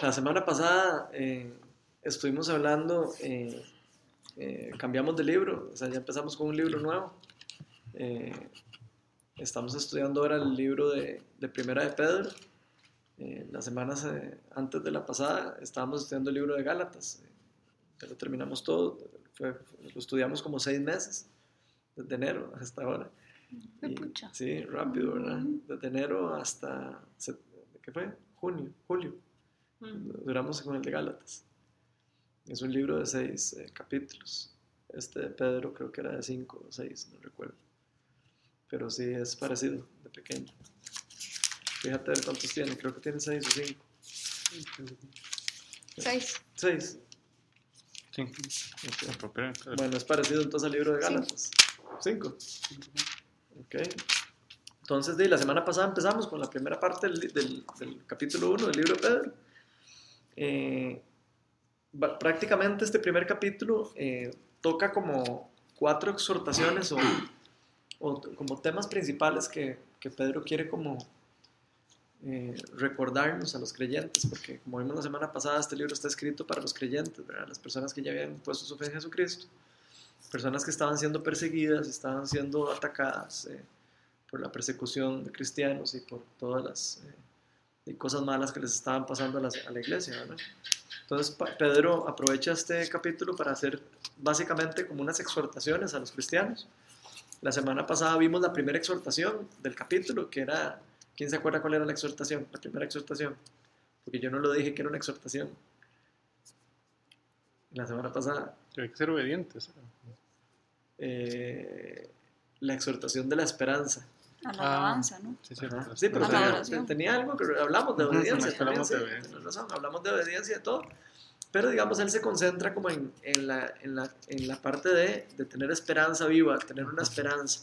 La semana pasada eh, estuvimos hablando, eh, eh, cambiamos de libro, o sea, ya empezamos con un libro nuevo. Eh, estamos estudiando ahora el libro de, de Primera de Pedro. Las semanas antes de la pasada estábamos estudiando el libro de Gálatas. Ya lo terminamos todo, fue- lo estudiamos como seis meses, desde enero hasta ahora. Y- sí, rápido, ¿verdad? Desde enero hasta, ¿qué fue? Junio, julio. Duramos con el de Gálatas. Es un libro de seis eh, capítulos. Este de Pedro creo que era de cinco o seis, no recuerdo. Pero sí es parecido, de pequeño. Fíjate ver cuántos tiene, creo que tiene seis o cinco. Seis. Seis. Sí. Bueno, es parecido entonces al libro de Gálatas. Cinco. Ok. Entonces, de, la semana pasada empezamos con la primera parte del, del- del capítulo 1 del libro de Pedro. Eh, prácticamente este primer capítulo eh, toca como cuatro exhortaciones o, como temas principales que, que Pedro quiere como eh, recordarnos a los creyentes, porque como vimos la semana pasada, este libro está escrito para los creyentes, ¿verdad? las personas que ya habían puesto su fe en Jesucristo, personas que estaban siendo perseguidas, estaban siendo atacadas eh, por la persecución de cristianos y por todas las y cosas malas que les estaban pasando a, las- a la iglesia. ¿verdad? Entonces Pedro aprovecha este capítulo para hacer básicamente como unas exhortaciones a los cristianos. La semana pasada vimos la primera exhortación del capítulo, que era, ¿quién se acuerda cuál era la exhortación? La primera exhortación, porque yo no lo dije que era una exhortación. La semana pasada, Hay que ser obedientes. eh, la exhortación de la esperanza. A la Ah. alabanza, ¿no? Sí, sí, Sí, pero tenía, tenía algo que hablamos de obediencia. sí, también, hablamos de obediencia. tienes razón, hablamos de obediencia y todo. Pero digamos, él se concentra como en, en la, en, la, en la parte de, de tener esperanza viva, tener una esperanza.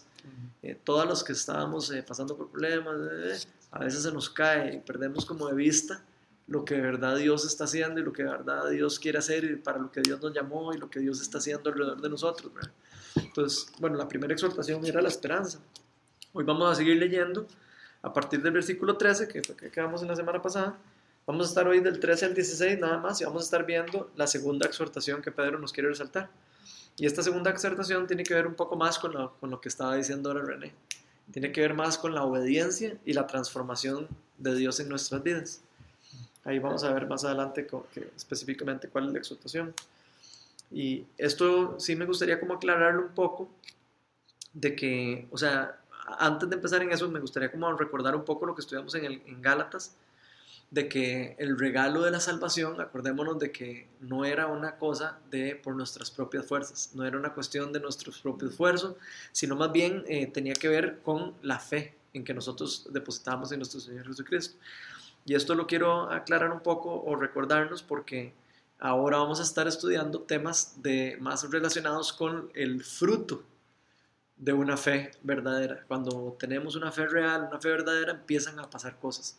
Eh, todos los que estábamos eh, pasando por problemas, eh, a veces se nos cae y perdemos como de vista lo que de verdad Dios está haciendo y lo que de verdad Dios quiere hacer y para lo que Dios nos llamó y lo que Dios está haciendo alrededor de nosotros. ¿verdad? Entonces, bueno, la primera exhortación era la esperanza. Hoy vamos a seguir leyendo a partir del versículo 13, que fue que quedamos en la semana pasada. Vamos a estar hoy del 13 al 16 nada más y vamos a estar viendo la segunda exhortación que Pedro nos quiere resaltar. Y esta segunda exhortación tiene que ver un poco más con lo, con lo que estaba diciendo ahora René. Tiene que ver más con la obediencia y la transformación de Dios en nuestras vidas. Ahí vamos a ver más adelante co- que- específicamente cuál es la exhortación. Y esto sí me gustaría como aclararlo un poco, de que, o sea, antes de empezar en eso, me gustaría como recordar un poco lo que estudiamos en, el, en Gálatas, de que el regalo de la salvación, acordémonos de que no era una cosa de por nuestras propias fuerzas, no era una cuestión de nuestro propio esfuerzo, sino más bien eh, tenía que ver con la fe en que nosotros depositamos en nuestro Señor Jesucristo. Y esto lo quiero aclarar un poco o recordarnos porque ahora vamos a estar estudiando temas de, más relacionados con el fruto de una fe verdadera. Cuando tenemos una fe real, una fe verdadera, empiezan a pasar cosas,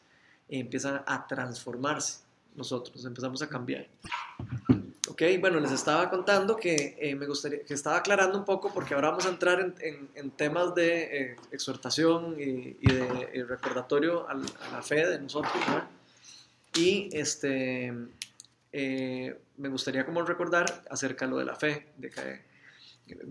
y empiezan a transformarse nosotros, empezamos a cambiar. Ok, bueno, les estaba contando que eh, me gustaría, que estaba aclarando un poco porque ahora vamos a entrar en, en- temas de eh, exhortación y, de eh, recordatorio a, la fe de nosotros. Y este, eh, me gustaría como recordar acerca de lo de la fe, de que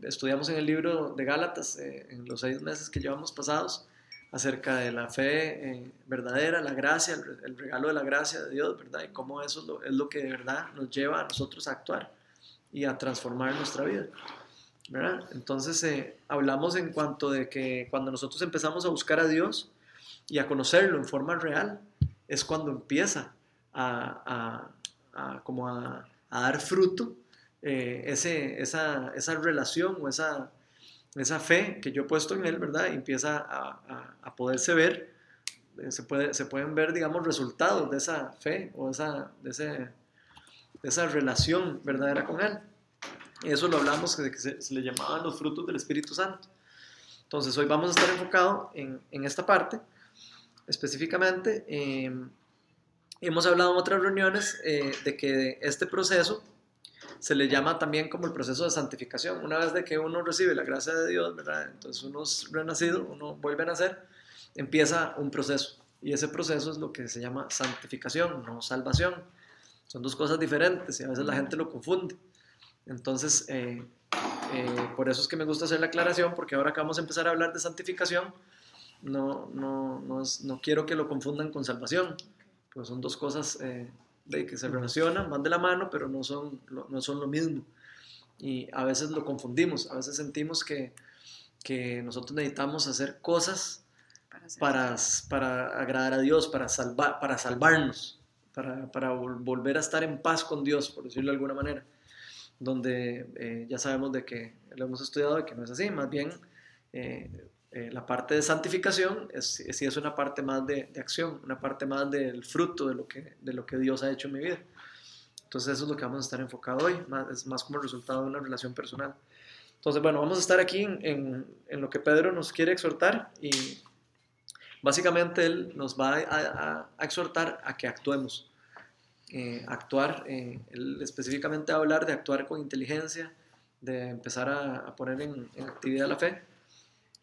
estudiamos en el libro de Gálatas, eh, en los seis meses que llevamos pasados, acerca de la fe eh, verdadera, la gracia, el, el regalo de la gracia de Dios, ¿verdad? Y cómo eso es lo, es lo que de verdad nos lleva a nosotros a actuar y a transformar nuestra vida, ¿verdad? Entonces eh, hablamos en cuanto de que cuando nosotros empezamos a buscar a Dios y a conocerlo en forma real, es cuando empieza a, a- a- como a, a dar fruto eh, ese, esa, esa relación o esa, esa fe que yo he puesto en él, ¿verdad? Y empieza a, a- a poderse ver, eh, se, puede, se pueden ver, digamos, resultados de esa fe o esa, de, ese, de esa relación verdadera con él. Eso lo hablamos que se, se le llamaban los frutos del Espíritu Santo. Entonces, hoy vamos a estar enfocados en, en esta parte, específicamente. eh, hemos hablado en otras reuniones eh, de que este proceso se le llama también como el proceso de santificación. Una vez de que uno recibe la gracia de Dios, ¿verdad? Entonces uno es renacido, uno vuelve a nacer, empieza un proceso. Y ese proceso es lo que se llama santificación, no salvación. Son dos cosas diferentes y a veces la gente lo confunde. Entonces, eh, eh, por eso es que me gusta hacer la aclaración, porque ahora que vamos a empezar a hablar de santificación, no, no, no, no quiero que lo confundan con salvación, pues son dos cosas eh, de que se relacionan, van de la mano, pero no son, no son lo mismo. Y a veces lo confundimos, a veces sentimos que, que nosotros necesitamos hacer cosas Para hacer- para, para agradar a Dios, para, salvar, para salvarnos, para, para vol- volver a estar en paz con Dios, por decirlo de alguna manera, donde eh, ya sabemos de que lo hemos estudiado de que no es así, más bien eh, eh, la parte de santificación es, es- es una parte más de, de acción, una parte más del fruto de lo, que, de lo que Dios ha hecho en mi vida. Entonces eso es lo que vamos a estar enfocado hoy, más, es más como el resultado de una relación personal. Entonces, bueno, vamos a estar aquí en, en- en lo que Pedro nos quiere exhortar y básicamente él nos va a, a- a exhortar a que actuemos. Eh, actuar, eh, él específicamente va a hablar de actuar con inteligencia, de empezar a, a poner en, en actividad la fe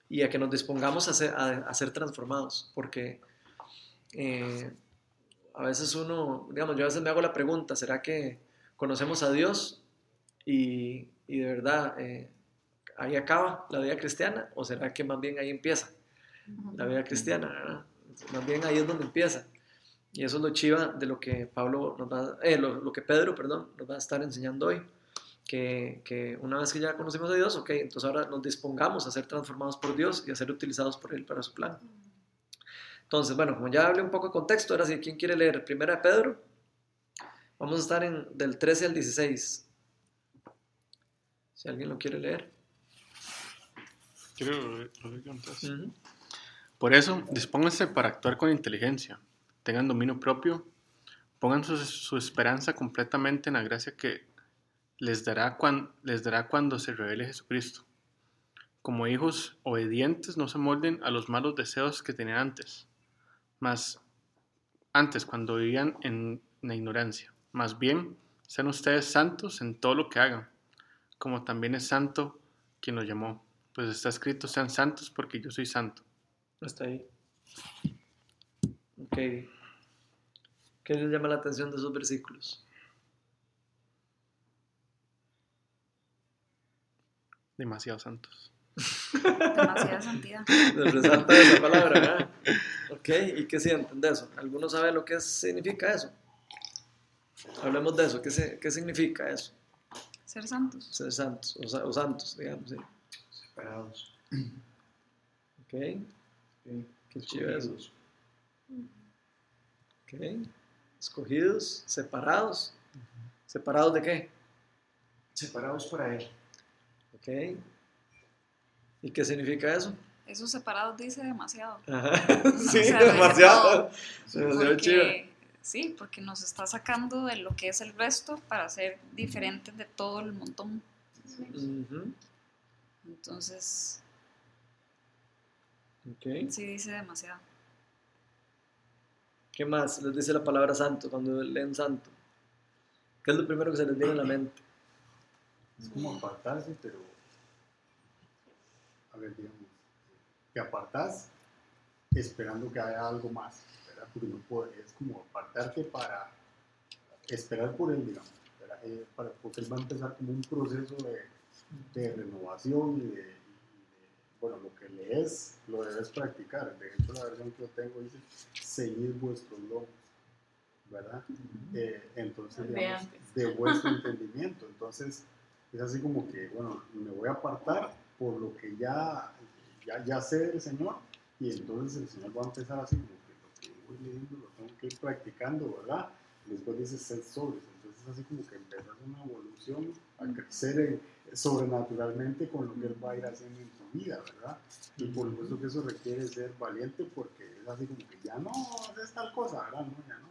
y a que nos dispongamos a ser, transformados, porque eh, a veces uno, digamos, yo a veces me hago la pregunta, ¿será que conocemos a Dios y, y de verdad eh, ahí acaba la vida cristiana o será que más bien ahí empieza? la vida cristiana, ¿verdad? Más bien ahí es donde empieza. Y eso es lo chiva de lo que Pablo nos va, eh, lo, lo que Pedro, perdón, nos va a estar enseñando hoy. Que, que una vez que ya conocimos a Dios, ok, entonces ahora nos dispongamos a ser transformados por Dios y a ser utilizados por Él para su plan. Entonces, bueno, como ya hablé un poco de contexto, ahora sí, ¿quién quiere leer? Primera de Pedro. Vamos a estar en, del 13 al 16. Si alguien lo quiere leer. Quiero lo entonces. Ujú. Por eso, dispónganse para actuar con inteligencia, tengan dominio propio, pongan su, su esperanza completamente en la gracia que les dará, cuando se revele Jesucristo. Como hijos obedientes, no se molden a los malos deseos que tenían antes, más antes cuando vivían en la ignorancia. Más bien, sean ustedes santos en todo lo que hagan, como también es santo quien los llamó. Pues está escrito, sean santos porque yo soy santo. Hasta ahí. Ok. ¿Qué les llama la atención de esos versículos? Demasiado santos. Demasiada santidad. Les resalta esa palabra, ¿verdad? Ok, ¿y qué sienten de eso? ¿Alguno sabe lo que significa eso? Hablemos de eso. ¿Qué, se- qué significa eso? Ser santos. Ser santos, o, sa- o santos, digamos. Sí. separados. Ok, qué chido eso. escogidos. Ok, escogidos, separados. ¿Separados de qué? Separados para Él. Ok. ¿Y qué significa eso? Esos separados dice demasiado. Ajá. Sí, O sea, de demasiado. Demasiado chido. Sí, porque nos está sacando de lo que es el resto para ser diferentes de todo el montón. Entonces, Ok. sí dice demasiado. ¿Qué más les dice la palabra santo cuando leen santo? ¿Qué es lo primero que se les viene a la mente? Es como apartarse, pero. A ver, digamos. Te apartas esperando que haya algo más, ¿verdad? Porque no puede, es como apartarte para esperar por él, digamos. Eh, para- porque él va a empezar como un proceso de, de renovación y de, y de- Bueno, lo que lees lo debes practicar. De hecho, la versión que yo tengo dice: seguir vuestros lomos, ¿verdad? Eh, entonces, digamos, de vuestro entendimiento. Entonces, es así como que, bueno, me voy a apartar por lo que ya, ya, ya sé del Señor y entonces el Señor va a empezar así como que lo que voy leyendo lo tengo que ir practicando, ¿verdad? Y después dice ser sobres. Entonces, así como que empezar una evolución a crecer en- sobrenaturalmente con lo que Él va a ir haciendo en tu vida, ¿verdad? Y por supuesto que eso requiere ser valiente porque es así como que ya no haces tal cosa, ¿verdad? No, ya no.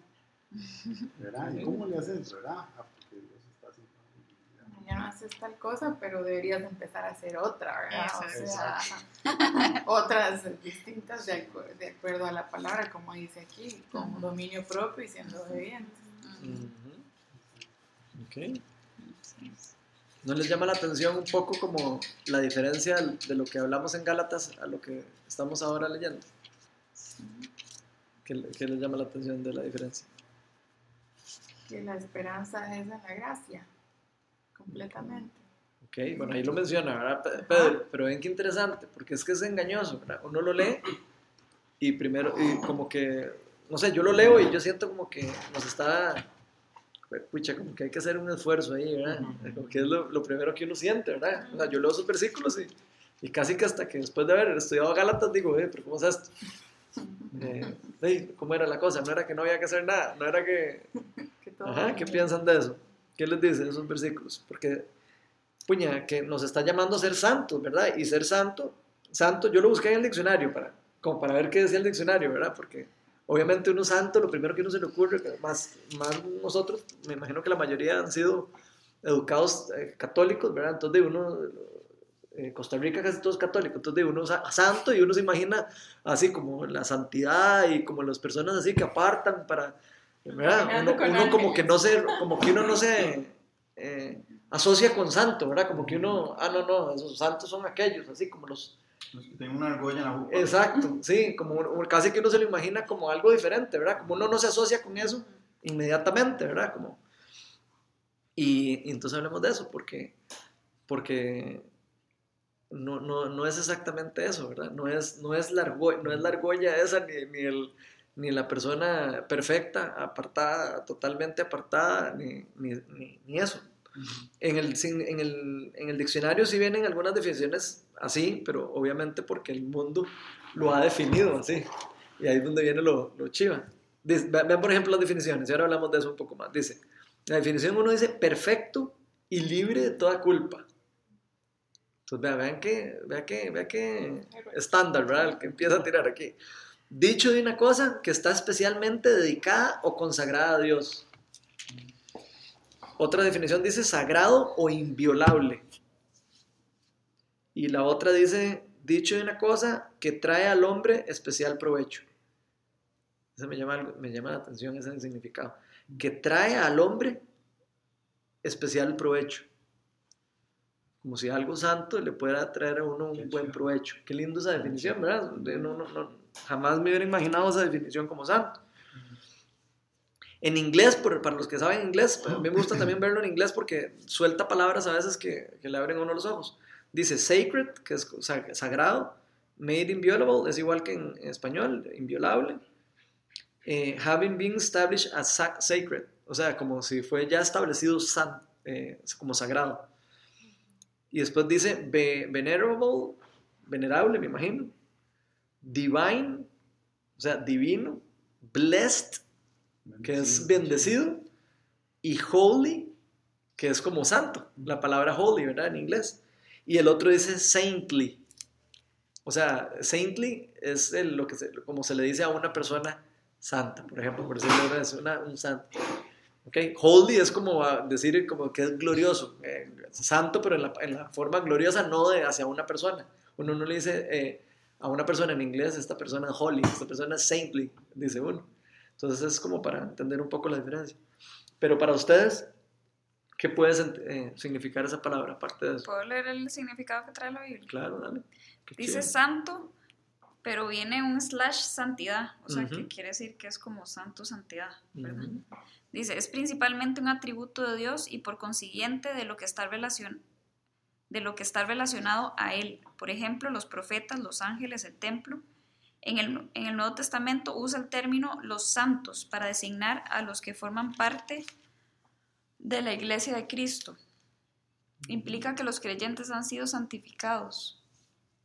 ¿Verdad? ¿Y cómo le haces, verdad? Ah, porque Dios está haciendo en mi vida. Ya no haces tal cosa, pero deberías empezar a hacer otra, ¿verdad? O sea, otras distintas de, acu- de acuerdo a la palabra, como dice aquí, con dominio propio y siendo obedientes. Ujú. Ok. ¿No les llama la atención un poco como la diferencia de lo que hablamos en Gálatas a lo que estamos ahora leyendo? ¿Qué, le- qué les llama la atención de la diferencia? Que la esperanza es en la gracia, completamente. Ok, bueno, ahí lo menciona, ¿verdad, Pe- Pedro? Pero ven qué interesante, porque es que es engañoso, ¿verdad? Uno lo lee y primero, y como que, no sé, yo lo leo y yo siento como que nos está, pucha, como que hay que hacer un esfuerzo ahí, ¿verdad? Como que es lo, lo primero que uno siente, ¿verdad? O sea, yo leo esos versículos y, y casi que hasta que después de haber estudiado Gálatas digo, eh, pero ¿cómo es esto? Eh, ¿Cómo era la cosa? No era que no había que hacer nada, no era que... Ajá, ¿qué piensan de eso? ¿Qué les dicen esos versículos? Porque, puña, que nos está llamando a ser santos, ¿verdad? Y ser santo, santo, yo lo busqué en el diccionario, para, como para ver qué decía el diccionario, ¿verdad? Porque obviamente uno santo, lo primero que uno se le ocurre, más, más nosotros, me imagino que la mayoría han sido educados eh, católicos, ¿verdad? Entonces de uno, eh, Costa Rica casi todos católicos, entonces uno sa- santo y uno se imagina así como la santidad y como las personas así que apartan para, ¿verdad? Uno, uno como que no se, como que uno no se eh, asocia con santo, ¿verdad? Como que uno, ah, no, no, esos santos son aquellos, así como los, Los que tienen una argolla en la boca. exacto, sí, como casi que uno se lo imagina como algo diferente, ¿verdad? Como uno no se asocia con eso inmediatamente, ¿verdad? Como, y, y entonces hablemos de eso, porque, porque no, no, no es exactamente eso, ¿verdad? No es, no es, la, argo- no es la argolla esa, ni, ni, el, ni la persona perfecta, apartada, totalmente apartada, ni, ni, ni, ni eso. En el, sin- en, el, en el diccionario sí vienen algunas definiciones así, pero obviamente porque el mundo lo ha definido así. Y ahí es donde viene lo, lo chiva. Dice- ve- vean por ejemplo las definiciones, y ahora hablamos de eso un poco más. Dice, la definición uno dice perfecto y libre de toda culpa. Entonces vean, vean que, vean que, vean que estándar, ¿verdad? El que empieza a tirar aquí. Dicho de una cosa que está especialmente dedicada o consagrada a Dios. Otra definición dice sagrado o inviolable. Y la otra dice, dicho de una cosa que trae al hombre especial provecho. Eso me llama, me llama la atención ese significado. Que trae al hombre especial provecho. Como si algo santo le pueda traer a uno un buen provecho. Qué lindo esa definición, ¿verdad? No- no- no- jamás me hubiera imaginado esa definición como santo. En inglés, por- para los que saben inglés, a mí me gusta también verlo en inglés porque suelta palabras a veces que, que le abren a uno los ojos. Dice sacred, que es sa- sagrado. Made inviolable, es igual que en, en español, inviolable. Eh, having been established as sa- sacred, o sea, como si fue ya establecido san- eh, como sagrado. Y después dice ve- venerable, venerable, me imagino. Divine, o sea, divino. Blessed, que es bendecido, y holy, que es como santo, la palabra holy, ¿verdad? En inglés. Y el otro dice saintly. O sea, saintly es el- lo que se- como se le dice a una persona santa, por ejemplo, por decirlo vez, una- un santo. ¿Ok? Holy es como decir como que es glorioso, eh, santo, pero en la, en la forma gloriosa, no de hacia una persona. Uno no le dice eh, a una persona en inglés, esta persona es holy, esta persona es saintly, dice uno. Entonces es como para entender un poco la diferencia. Pero para ustedes, ¿qué puede eh, significar esa palabra aparte de eso? ¿Puedo leer el significado que trae la Biblia? Claro, dale. Qué Dice chido. santo, pero viene un slash santidad, o sea, que quiere decir que es como santo, santidad, ¿verdad? Dice, es principalmente un atributo de Dios y por consiguiente de lo que está relacion- de lo que está relacionado a él. Por ejemplo, los profetas, los ángeles, el templo. En el, en el Nuevo Testamento usa el término los santos para designar a los que forman parte de la iglesia de Cristo. Implica que los creyentes han sido santificados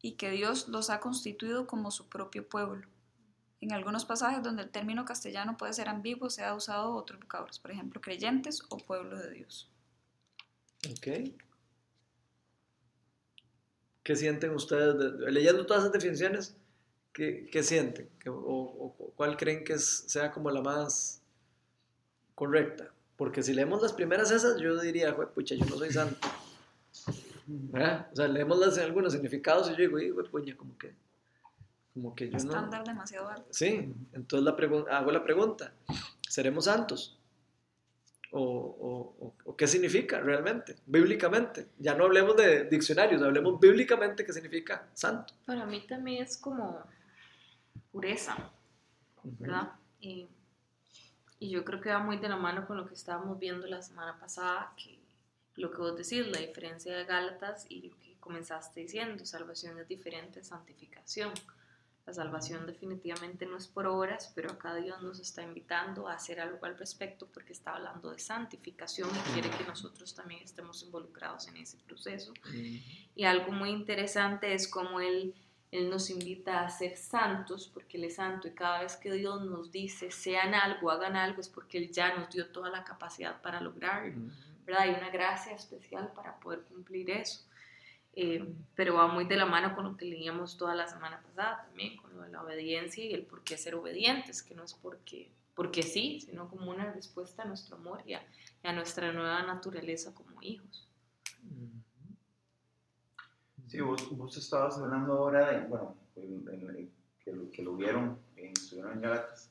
y que Dios los ha constituido como su propio pueblo. En algunos pasajes donde el término castellano puede ser ambiguo, se ha usado otros vocablos, por ejemplo, creyentes o pueblo de Dios. Ok. ¿Qué sienten ustedes? de- leyendo todas esas definiciones, ¿qué, qué sienten? ¿Qué- o, o- cuál creen que es- sea como la más correcta? Porque si leemos las primeras esas, yo diría, "Jue pucha, yo no soy santo. ¿Verdad? O sea, leemos las, algunos significados y yo digo, "Jue puña, como que, como que yo no... Estándar demasiado alto. Sí, entonces la hago la pregunta, ¿seremos santos? ¿O, o- o- qué significa realmente, bíblicamente? Ya no hablemos de diccionarios, hablemos bíblicamente qué significa santo. Para mí también es como pureza, ¿verdad? Y, Y yo creo que va muy de la mano con lo que estábamos viendo la semana pasada, que lo que vos decís, la diferencia de Gálatas y lo que comenzaste diciendo, salvación es diferente, santificación. La salvación definitivamente no es por obras, pero acá Dios nos está invitando a hacer algo al respecto porque está hablando de santificación y quiere que nosotros también estemos involucrados en ese proceso. Y algo muy interesante es cómo Él, él nos invita a ser santos porque Él es santo y cada vez que Dios nos dice sean algo, hagan algo, es porque Él ya nos dio toda la capacidad para lograrlo. ¿verdad? Hay una gracia especial para poder cumplir eso. Eh, pero va muy de la mano con lo que leíamos toda la semana pasada también, con lo de la obediencia y el por qué ser obedientes, que no es porque, porque sí, sino como una respuesta a nuestro amor y a, y a nuestra nueva naturaleza como hijos. Sí, vos, vos estabas hablando ahora de, bueno, en- en- que, lo, que lo vieron, en, estuvieron en Galatas,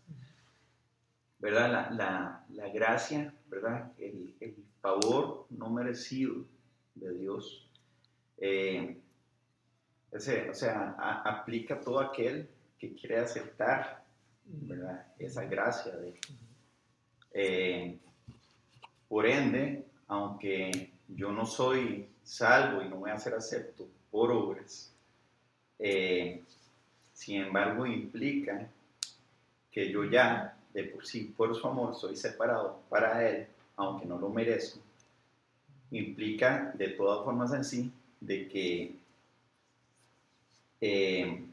¿verdad? La, la, la gracia, ¿verdad? El, el favor no merecido de Dios. Eh, ese, o sea, a- aplica todo aquel que quiere aceptar, ¿verdad? Esa gracia de eh, por ende, aunque yo no soy salvo y no voy a ser acepto por obras, eh, sin embargo implica que yo ya de por sí, por su amor, soy separado para Él, aunque no lo merezco. Implica de todas formas en sí de que eh,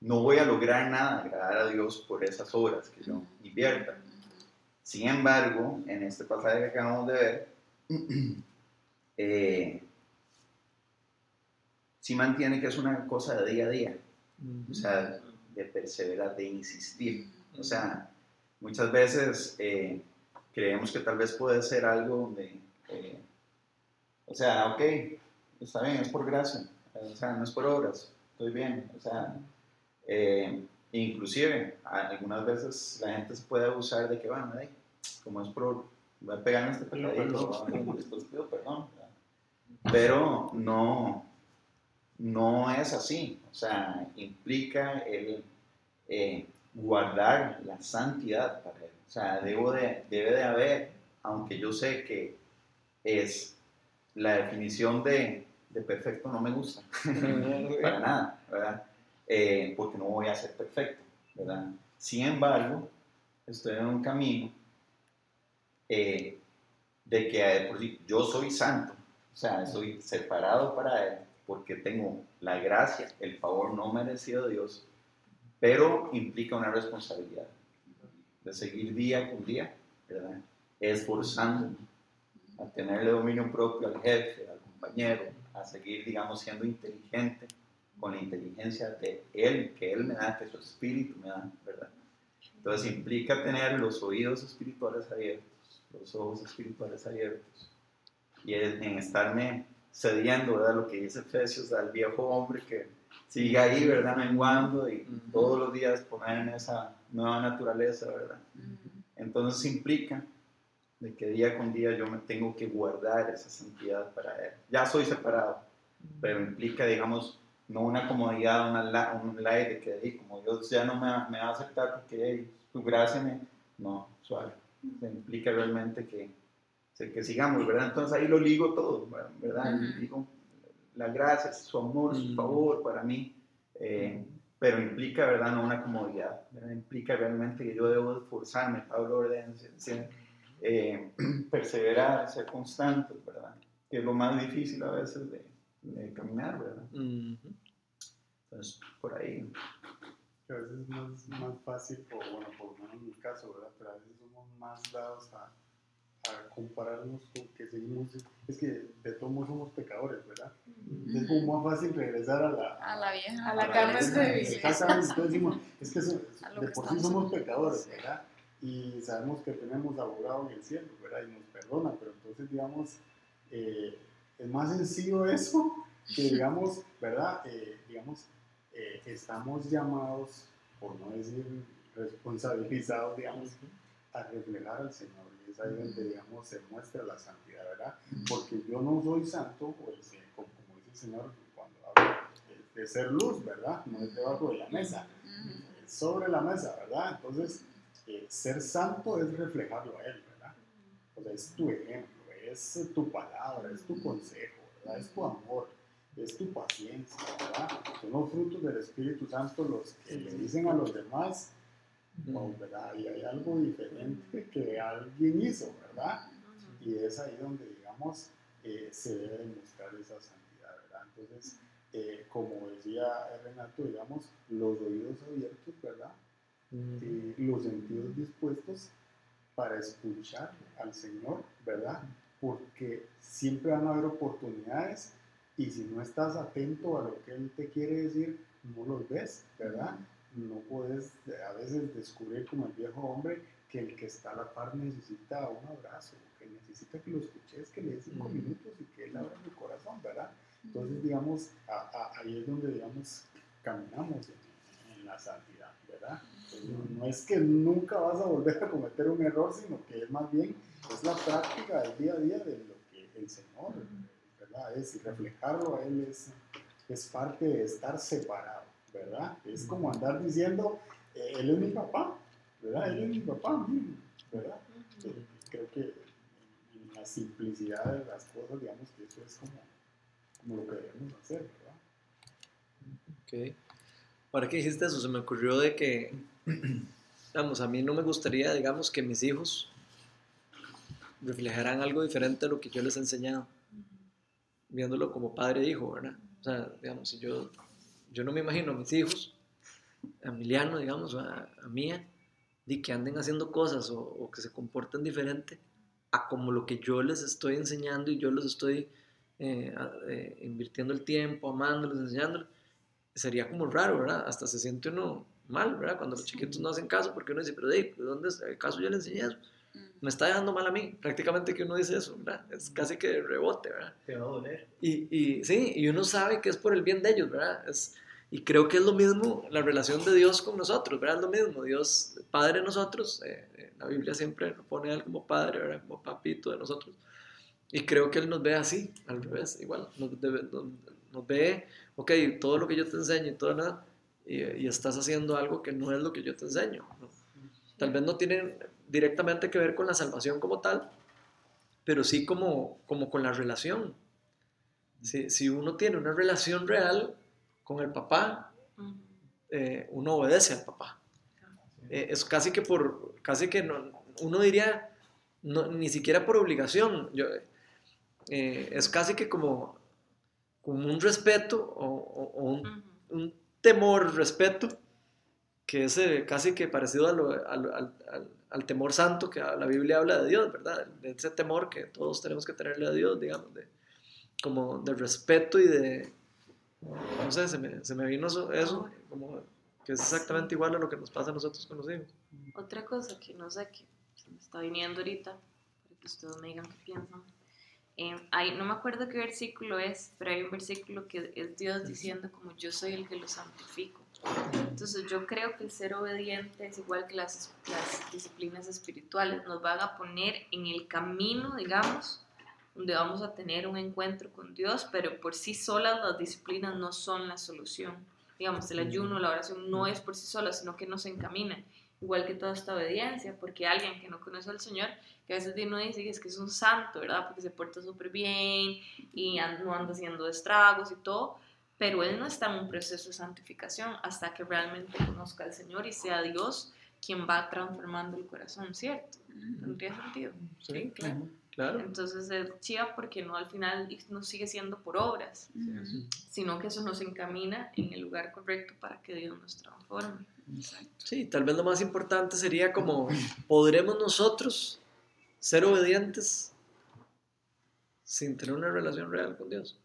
no voy a lograr nada agradar a Dios por esas obras que yo invierta. Sin embargo, en este pasaje que acabamos de ver, eh, sí mantiene que es una cosa de día a día, o sea, de perseverar, de insistir. O sea, muchas veces eh, creemos que tal vez puede ser algo donde, eh, o sea, ok, está bien, es por gracia, o sea, no es por obras, estoy bien, o sea, eh, inclusive algunas veces la gente se puede abusar de que, bueno, hey, como es por, voy a pegarme este peladito, ¿no? después pido perdón, pero no, no es así, o sea, implica el eh, guardar la santidad para él, o sea, debo de, debe de haber, aunque yo sé que es la definición de, de perfecto no me gusta, para nada, ¿verdad? Eh, porque no voy a ser perfecto, ¿verdad? Sin embargo, estoy en un camino eh, de que por yo soy santo, o sea, soy separado para Él, porque tengo la gracia, el favor no merecido de Dios, pero implica una responsabilidad de seguir día con día, ¿verdad? Esforzándome a tenerle dominio propio al jefe, al compañero, a seguir, digamos, siendo inteligente con la inteligencia de Él, que Él me da, que su espíritu me da, ¿verdad? Entonces implica tener los oídos espirituales abiertos, los ojos espirituales abiertos, y en estarme cediendo, ¿verdad? Lo que dice Efesios al viejo hombre que sigue ahí, ¿verdad? Menguando y todos los días poner en esa nueva naturaleza, ¿verdad? Entonces implica de que día con día yo me tengo que guardar esa santidad para Él. Ya soy separado, pero implica, digamos, no una comodidad, una un like de que "Ey, como Dios ya no me, va- me va a aceptar porque "Ey, su gracia me... No, suave. Se implica realmente que, que sigamos, ¿verdad? Entonces ahí lo ligo todo, ¿verdad? Ujú. Ligo la gracia, su amor, su Mm. favor para mí. eh, pero implica, ¿verdad? No una comodidad, ¿verdad? Implica realmente que yo debo esforzarme, Pablo ordena, eh, perseverar, ser constante, ¿verdad? Que es lo más difícil a veces de, de caminar, ¿verdad? Entonces, por ahí. que a veces es más, más fácil, o bueno, por lo menos en mi caso, ¿verdad? Pero a veces somos más dados a, a compararnos con que seguimos, es que de todos modos somos pecadores, ¿verdad? Es como más fácil regresar a la, A la vieja. A la cama naturaleza. débil. Exactamente, entonces decimos, es que eso- de que por sí somos pecadores. ¿verdad? Y sabemos que tenemos abogado en el cielo, ¿verdad? Y nos perdona, pero entonces, digamos, eh, es más sencillo eso que, digamos, ¿verdad? Eh, digamos, eh, estamos llamados, por no decir responsabilizados, digamos, a reflejar al Señor. Y es ahí donde, digamos, se muestra la santidad, ¿verdad? Porque yo no soy santo, pues, eh, como, como dice el Señor cuando habla de, de ser luz, ¿verdad? No es debajo de la mesa, es sobre la mesa, ¿verdad? Entonces, eh, ser santo es reflejarlo a Él, ¿verdad? O sea, es tu ejemplo, es tu palabra, es tu consejo, ¿verdad? Es tu amor, es tu paciencia, ¿verdad? Son los frutos del Espíritu Santo los que le dicen a los demás, "Wow, ¿verdad? Y hay algo diferente que alguien hizo, ¿verdad? Y es ahí donde, digamos, eh, se debe demostrar esa santidad, ¿verdad? Entonces, eh, como decía Renato, digamos, los oídos abiertos, ¿verdad? Eh, los sentidos dispuestos para escuchar al Señor, ¿verdad? Porque siempre van a haber oportunidades y si no estás atento a lo que Él te quiere decir, no los ves, ¿verdad? No puedes eh, a veces descubrir como el viejo hombre que el que está a la par necesita un abrazo, que necesita que lo escuches, que le des cinco minutos y que Él abra tu corazón, ¿verdad? Entonces, digamos, a- a- ahí es donde, digamos, caminamos en, en la santidad, ¿verdad? No, no es que nunca vas a volver a cometer un error, sino que es más bien, es la práctica del día a día de lo que el Señor, ¿verdad? Es, y reflejarlo a Él es, es parte de estar separado, ¿verdad? Es como andar diciendo, eh, Él es mi papá, ¿verdad? Él es mi papá, ¿verdad? Eh, creo que en, la simplicidad de las cosas, digamos que eso es como, como lo que debemos hacer, ¿verdad? Ok. Ahora que dijiste eso, se me ocurrió de que, vamos, a mí no me gustaría, digamos, que mis hijos reflejaran algo diferente a lo que yo les he enseñado, viéndolo como padre e hijo, ¿verdad? O sea, digamos, si yo, yo no me imagino a mis hijos, a Emiliano, digamos, a, a Mía, de que anden haciendo cosas o, o que se comporten diferente a como lo que yo les estoy enseñando y yo los estoy eh, eh, invirtiendo el tiempo, amándolos, enseñándolos sería como raro, ¿verdad? Hasta se siente uno mal, ¿verdad? Cuando los chiquitos no hacen caso, porque uno dice, pero ¿de dónde es? ¿Acaso yo le enseñé eso? Me está dejando mal a mí, prácticamente que uno dice eso, ¿verdad? Es casi que rebote, ¿verdad? Te va a doler. Y, y sí, y uno sabe que es por el bien de ellos, ¿verdad? Es, y creo que es lo mismo la relación de Dios con nosotros, ¿verdad? Es lo mismo, Dios, Padre de nosotros, eh, eh, la Biblia siempre lo pone a Él como Padre, ¿verdad? Como papito de nosotros. Y creo que Él nos ve así, al revés, igual, nos, debe- nos, nos ve, ok, todo lo que yo te enseño y todo nada, y, y estás haciendo algo que no es lo que yo te enseño. ¿no? Tal vez no tiene directamente que ver con la salvación como tal, pero sí como, como con la relación. Si, si uno tiene una relación real con el papá, eh, uno obedece al papá. Eh, es casi que por, casi que no, uno diría, no, ni siquiera por obligación, yo, eh, es casi que como, como un respeto o, o- o un, Ujú. un temor, respeto, que es eh, casi que parecido a lo- al, al- al- al temor santo que la Biblia habla de Dios, ¿verdad? De ese temor que todos tenemos que tenerle a Dios, digamos, de, como de respeto y de, no sé, se me, se me vino eso, eso, como que es exactamente igual a lo que nos pasa a nosotros con los hijos. Otra cosa que no sé, que se me está viniendo ahorita, para que ustedes me digan qué piensan. Eh, hay, no me acuerdo qué versículo es, pero hay un versículo que es Dios diciendo como yo soy el que lo santifico. Entonces yo creo que el ser obediente es igual que las, las disciplinas espirituales, nos van a poner en el camino, digamos, donde vamos a tener un encuentro con Dios, pero por sí solas las disciplinas no son la solución. Digamos, el ayuno, la oración no es por sí sola, sino que nos encamina igual que toda esta obediencia, porque alguien que no conoce al Señor, que a veces uno dice que es que es un santo, ¿verdad? Porque se porta súper bien y no anda haciendo estragos y todo, pero él no está en un proceso de santificación hasta que realmente conozca al Señor y sea Dios quien va transformando el corazón, ¿cierto? ¿Tendría sentido? Sí, claro. Claro. Entonces es chiva porque no al final no sigue siendo por obras, sino que eso nos encamina en el lugar correcto para que Dios nos transforme. Sí, tal vez lo más importante sería como, ¿podremos nosotros ser obedientes sin tener una relación real con Dios?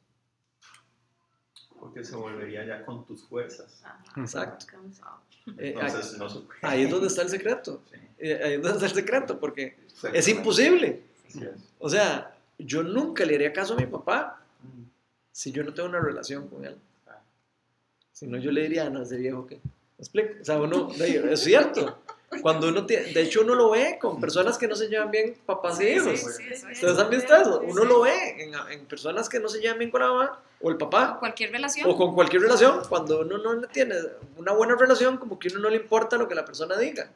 Porque se volvería ya con tus fuerzas. Ajá, Exacto. cansado. Eh, Entonces no ahí es donde está el secreto. Sí, Eh, ahí es donde está el secreto, porque es imposible. O sea, yo nunca le haría caso a mi papá si yo no tengo una relación con él. Si no, yo le diría, no, ese viejo que... ¿Me explico? O sea, uno, es cierto. Cuando uno tiene, de hecho uno lo ve con personas que no se llevan bien, papás e hijos. ¿Ustedes han visto eso? Uno lo ve en, en personas que no se llevan bien con la mamá o el papá Cualquier relación. o con cualquier relación. Cuando uno no tiene una buena relación, como que uno no le importa lo que la persona diga.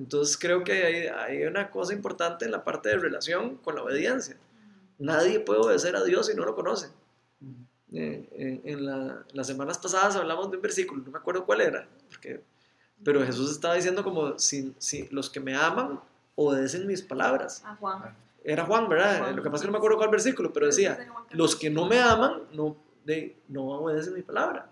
Entonces creo que hay, hay una cosa importante en la parte de relación con la obediencia. Nadie puede obedecer a Dios si no lo conoce. Eh, en, en la- las semanas pasadas hablamos de un versículo, no me acuerdo cuál era, porque, pero Jesús estaba diciendo como, si, si los que me aman obedecen mis palabras. A Juan. Era Juan, ¿verdad? Juan. Lo que pasa es que no me acuerdo cuál versículo, pero decía, los que no me aman no, de, no obedecen mi palabra.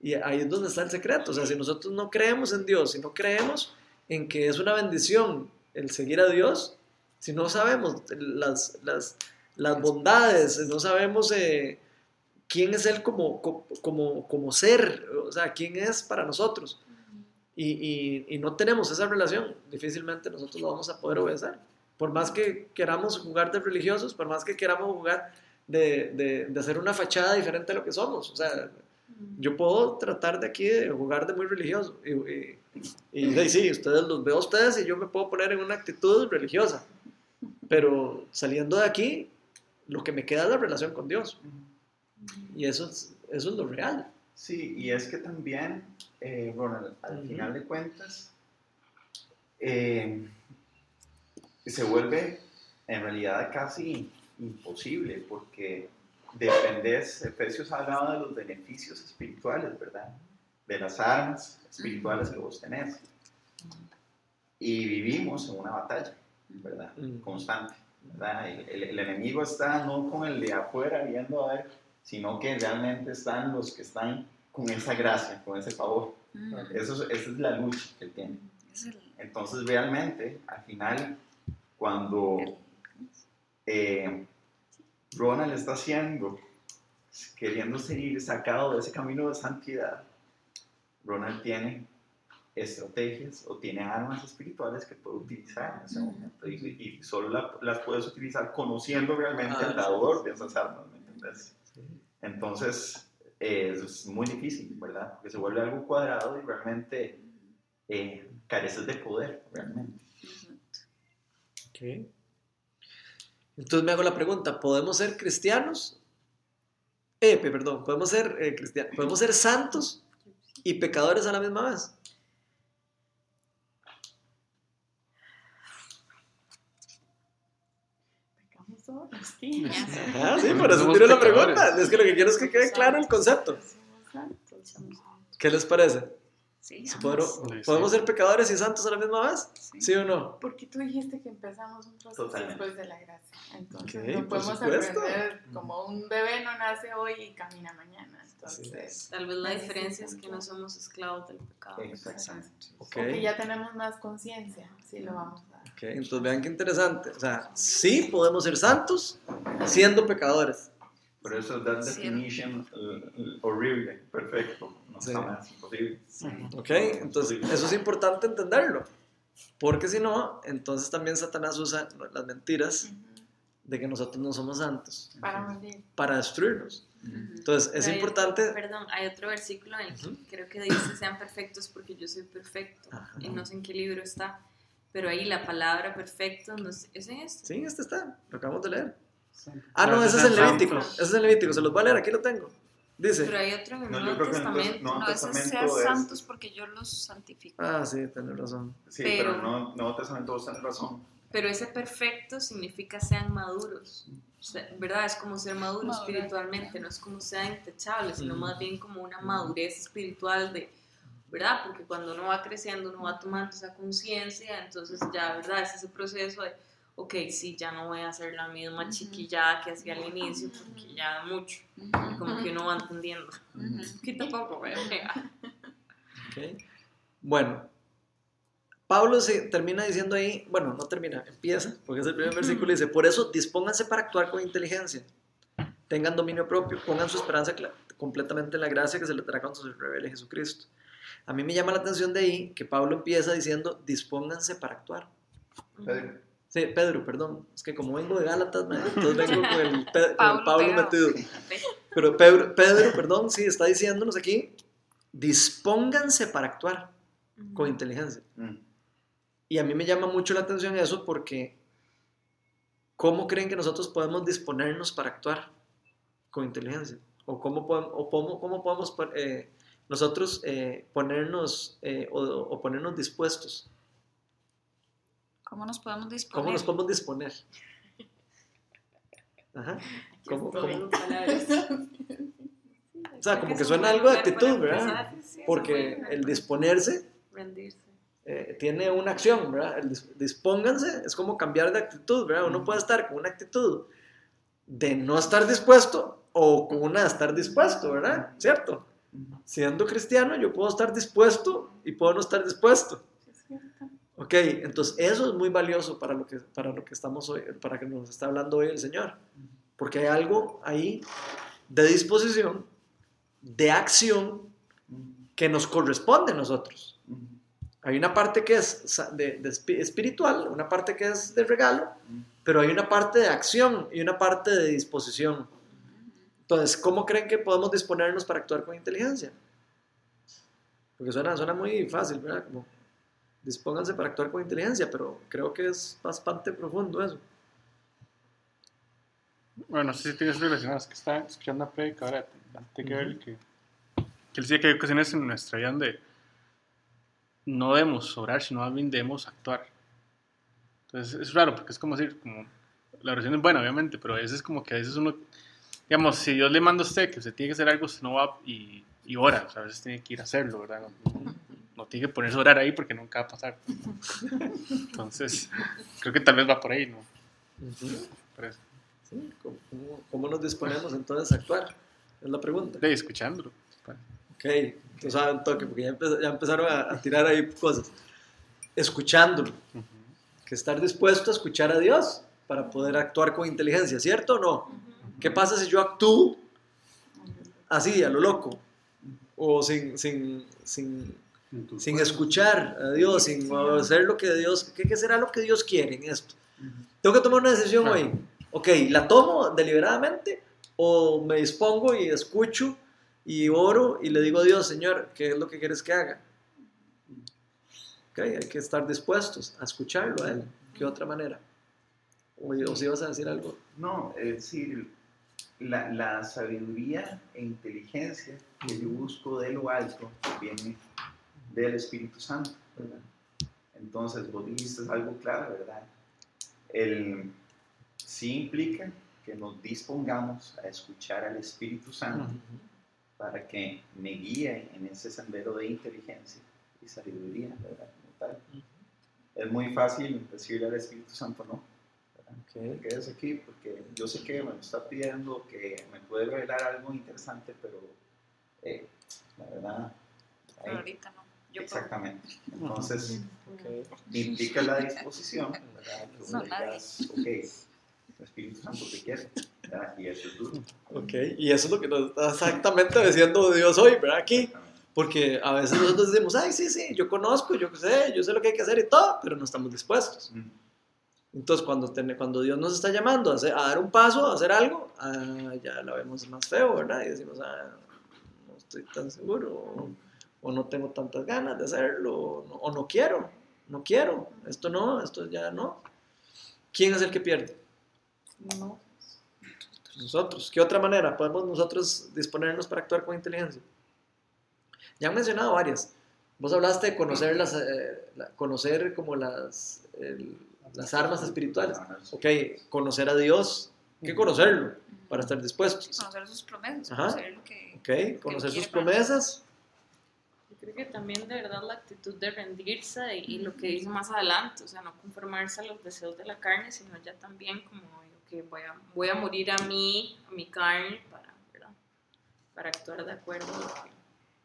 Y ahí es donde está el secreto. O sea, si nosotros no creemos en Dios, si no creemos en que es una bendición el seguir a Dios, si no sabemos las, las, las bondades, no sabemos eh, quién es Él como, co- como, como ser, o sea, quién es para nosotros, y, y- y no tenemos esa relación, difícilmente nosotros lo vamos a poder obedecer. Por más que queramos jugar de religiosos, por más que queramos jugar de, de, de hacer una fachada diferente a lo que somos. O sea, yo puedo tratar de aquí de jugar de muy religioso. Y, y, y ahí sí, ustedes los veo a ustedes y yo me puedo poner en una actitud religiosa. Pero saliendo de aquí, lo que me queda es la relación con Dios. Y eso es, eso es lo real. Sí, y es que también, eh, Ronald, al Ujú. final de cuentas, eh, se vuelve en realidad casi imposible porque dependes, Efesios hablaba de los beneficios espirituales, ¿verdad? De las armas espirituales que vos tenés. Y vivimos en una batalla, ¿verdad? Mm. Constante, ¿verdad? El, el- el enemigo está no con el de afuera viendo a ver, sino que realmente están los que están con esa gracia, con ese favor. Mm, Eso es- esa es la lucha que él tiene. Entonces, realmente, al final, cuando eh, Ronald está haciendo, queriendo seguir sacado de ese camino de santidad, Ronald tiene estrategias o tiene armas espirituales que puede utilizar en ese momento y, y solo la- las puedes utilizar conociendo realmente Ah, el sí. dador de esas armas, ¿me entendés? Entonces, eh, es muy difícil, ¿verdad? Porque se vuelve algo cuadrado y realmente eh, careces de poder, realmente. Ok. Entonces me hago la pregunta, ¿podemos ser cristianos? Eh, pe- perdón, ¿podemos ser, eh, cristianos? ¿podemos ser santos y pecadores a la misma vez? Pecamos todos los días. Ajá, sí, por eso tiro la pregunta. Es que lo que quiero es que quede claro el concepto. Somos santos. ¿Qué les parece? Sí, ¿Se ambos. podrá- Sí, ¿Podemos sí. ser pecadores y santos a la misma vez? Sí. ¿Sí o no? Porque tú dijiste que empezamos un proceso Totalmente. después de la gracia. Entonces Ok, no podemos supuesto. aprender como un bebé no nace hoy y camina mañana. Entonces, Tal vez la diferencia es que no somos esclavos del pecado. Exactamente. Ok. porque ya tenemos más conciencia, sí lo vamos a Ok, entonces vean qué interesante. O sea, sí podemos ser santos siendo pecadores. Por eso that definition eh, horrible, perfecto, no Sí. está más imposible. ¿Ok? Entonces, eso es importante entenderlo. Porque si no, entonces también Satanás usa las mentiras de que nosotros no somos santos para morir. para destruirnos. Entonces, es importante... Perdón, hay otro versículo en el que Ujú. creo que dice sean perfectos porque yo soy perfecto. Ajá. Y no sé en qué libro está. Pero ahí la palabra perfecto, no sé, ¿es en este? Sí, este está, lo acabamos de leer. Ah, no, ese es es Levítico. Ese es en Levítico, se los voy a leer, aquí lo tengo. Dice... Pero hay otro en el Nuevo Testamento. no, No, ese es- santos porque yo los santifico. Ah, sí, tenés razón. Sí, pero, Pero- no, Nuevo Testamento vos tenés razón. Pero ese perfecto significa sean maduros. O sea, ¿Verdad? Es como ser maduro Madurar. espiritualmente, no es como sean intachables, sino Ujú. más bien como una madurez espiritual de, ¿verdad? Porque cuando uno va creciendo, uno va tomando esa conciencia, entonces ya, ¿verdad? Es ese proceso de, ok, sí, ya no voy a hacer la misma chiquillada que hacía al inicio, porque ya mucho, y como que uno va entendiendo. Poquito a poco, ¿verdad? Ok. Bueno, Pablo se termina diciendo ahí, bueno, no termina, empieza, porque es el primer versículo, dice, por eso dispónganse para actuar con inteligencia, tengan dominio propio, pongan su esperanza completamente en la gracia que se les dará cuando se revele Jesucristo. A mí me llama la atención de ahí que Pablo empieza diciendo, dispónganse para actuar. Pedro, Sí, Pedro, perdón, es que como vengo de Gálatas, man, entonces vengo con el, Pe- con el Pablo Pablo metido. Pero Pedro, Pedro, perdón, sí, está diciéndonos aquí, dispónganse para actuar con inteligencia. mm, Y a mí me llama mucho la atención eso porque ¿cómo creen que nosotros podemos disponernos para actuar con inteligencia? ¿O cómo podemos, o cómo, cómo podemos eh, nosotros eh, ponernos eh, o, o ponernos dispuestos ¿Cómo nos podemos disponer? ¿Cómo nos podemos disponer? Ajá. ¿Cómo, cómo? O sea, como que suena algo de actitud, ¿verdad? Porque el disponerse Rendirse. eh, tiene una acción, ¿verdad? El dis- dispónganse es como cambiar de actitud, ¿verdad? Uno puede estar con una actitud de no estar dispuesto o con una de estar dispuesto, ¿verdad? ¿Cierto? Siendo cristiano, yo puedo estar dispuesto y puedo no estar dispuesto. Ok, entonces eso es muy valioso para lo que, para lo que estamos hoy, para que nos está hablando hoy el Señor. Porque hay algo ahí de disposición, de acción, que nos corresponde a nosotros. Hay una parte que es de, de espi- espiritual, una parte que es de regalo, pero hay una parte de acción y una parte de disposición. Entonces, ¿cómo creen que podemos disponernos para actuar con inteligencia? Porque suena, suena muy fácil, ¿verdad? Como, dispónganse para actuar con inteligencia, pero creo que es bastante profundo eso. Bueno, no sé si tienes relacionado, es que está escuchando a Predica ahora, Dante Gebel, que, que él decía que hay ocasiones en nuestra vida donde no debemos orar, sino más bien debemos actuar. Entonces es raro, porque es como decir, como, la oración es buena, obviamente, pero a veces como que a veces uno, digamos, si Dios le manda a usted que usted tiene que hacer algo, usted no va y, y ora, o sea, a veces tiene que ir a hacerlo, ¿verdad? No, no tiene que ponerse a orar ahí porque nunca va a pasar. Entonces, creo que tal vez va por ahí, ¿no? Por eso. Sí, ¿Cómo, cómo- nos disponemos entonces a actuar? Es la pregunta. De escuchándolo. Ok, entonces saben un toque, porque ya, empe- ya empezaron a, a tirar ahí cosas. Escuchándolo, Ujú. que estar dispuesto a escuchar a Dios para poder actuar con inteligencia, ¿cierto o no? ¿Qué pasa si yo actúo así, a lo loco? O sin, sin, sin, sin escuchar a Dios, sin hacer lo que Dios, ¿qué, qué será lo que Dios quiere en esto? Tengo que tomar una decisión Claro. hoy. Ok, ¿la tomo deliberadamente o me dispongo y escucho y oro y le digo a Dios, Señor, ¿qué es lo que quieres que haga? Ok, hay que estar dispuestos a escucharlo a Él. ¿Qué otra manera? O, o si vas a decir algo. No, es decir, la, la sabiduría e inteligencia que yo busco de lo alto viene del Espíritu Santo, ¿verdad? Entonces, vos dijiste algo claro, ¿verdad? El sí implica que nos dispongamos a escuchar al Espíritu Santo para que me guíe en ese sendero de inteligencia y sabiduría, ¿verdad? Como tal. Es muy fácil decirle al Espíritu Santo no. ¿verdad? Ok. Quédese aquí porque yo sé que me está pidiendo, que me puede revelar algo interesante, pero eh, la verdad, Pero ahorita no. Yo puedo. exactamente. Entonces, Ok. implica la disposición, ¿verdad? Que digas, ok, el Espíritu Santo te quiere, ¿verdad? Y eso es duro. Ok, y eso es lo que nos está exactamente diciendo Dios hoy, ¿verdad? Aquí. Porque a veces nosotros decimos, ay, sí, sí, yo conozco, yo sé, yo sé lo que hay que hacer y todo, pero no estamos dispuestos. Mm. Entonces, cuando, ten- cuando Dios nos está llamando a, hacer- a dar un paso, a hacer algo, ah, ya la vemos más feo, ¿verdad? Y decimos, ah, no estoy tan seguro, o no tengo tantas ganas de hacerlo, o no, o no quiero, no quiero, esto no, esto ya no. ¿Quién es el que pierde? No. Nosotros. ¿Qué otra manera podemos nosotros disponernos para actuar con inteligencia? Ya han mencionado varias. Vos hablaste de conocer, las, eh, la- conocer como las, el- las armas espirituales. Ok, conocer a Dios, que conocerlo para estar dispuestos. Conocer sus promesas, Ajá. conocer lo que... Ok, conocer sus para promesas. Creo que también de verdad la actitud de rendirse y, y lo que dice más adelante, o sea, no conformarse a los deseos de la carne, sino ya también como que voy a, voy a morir a mí, a mi carne, para, ¿verdad? para actuar de acuerdo a lo que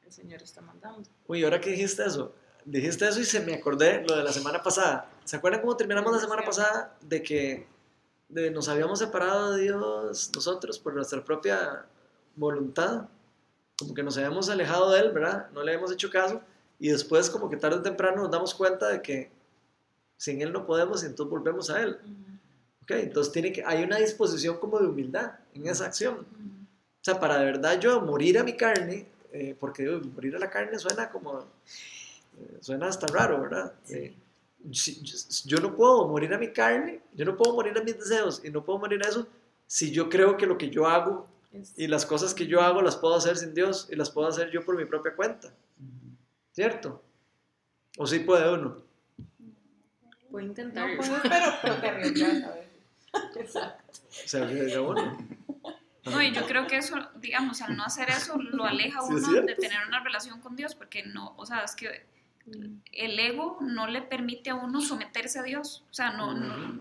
el Señor está mandando. Uy, ahora que dijiste eso, dijiste eso y se me acordé lo de la semana pasada. ¿Se acuerdan cómo terminamos la semana pasada? De que de nos habíamos separado de Dios nosotros por nuestra propia voluntad. Como que nos habíamos alejado de Él, ¿verdad? No le habíamos hecho caso. Y después, como que tarde o temprano, nos damos cuenta de que sin Él no podemos y entonces volvemos a Él. ¿Ok? Entonces tiene que, hay una disposición como de humildad en esa acción. O sea, para de verdad yo morir a mi carne, eh, porque morir a la carne suena como, eh, suena hasta raro, ¿verdad? Eh, si- yo, no puedo morir a mi carne, yo no puedo morir a mis deseos y no puedo morir a eso si yo creo que lo que yo hago y las cosas que yo hago las puedo hacer sin Dios y las puedo hacer yo por mi propia cuenta, ¿cierto? ¿O sí puede uno? Puedo No intentar. puedes, pero, pero te arriesgas a veces. Exacto. Se arriesga uno. No, y yo creo que eso, digamos, al no hacer eso, lo aleja Sí, uno cierto. de tener una relación con Dios, porque no, o sea, es que el ego no le permite a uno someterse a Dios. O sea, no, no-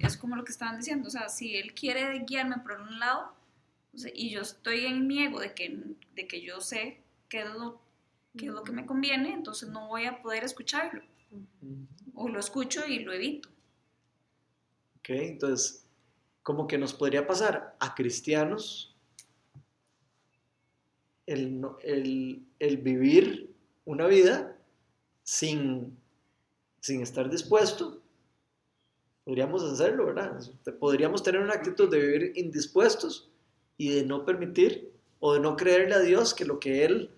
es como lo que estaban diciendo. O sea, si Él quiere guiarme por un lado, y yo estoy en mi ego de que, de que yo sé qué es, lo, qué es lo que me conviene, entonces no voy a poder escucharlo. O lo escucho y lo evito. Ok, entonces, como que nos podría pasar a cristianos el, el- el vivir una vida sin, sin estar dispuesto. Podríamos hacerlo, ¿verdad? Podríamos tener una actitud de vivir indispuestos y de no permitir o de no creerle a Dios que lo que Él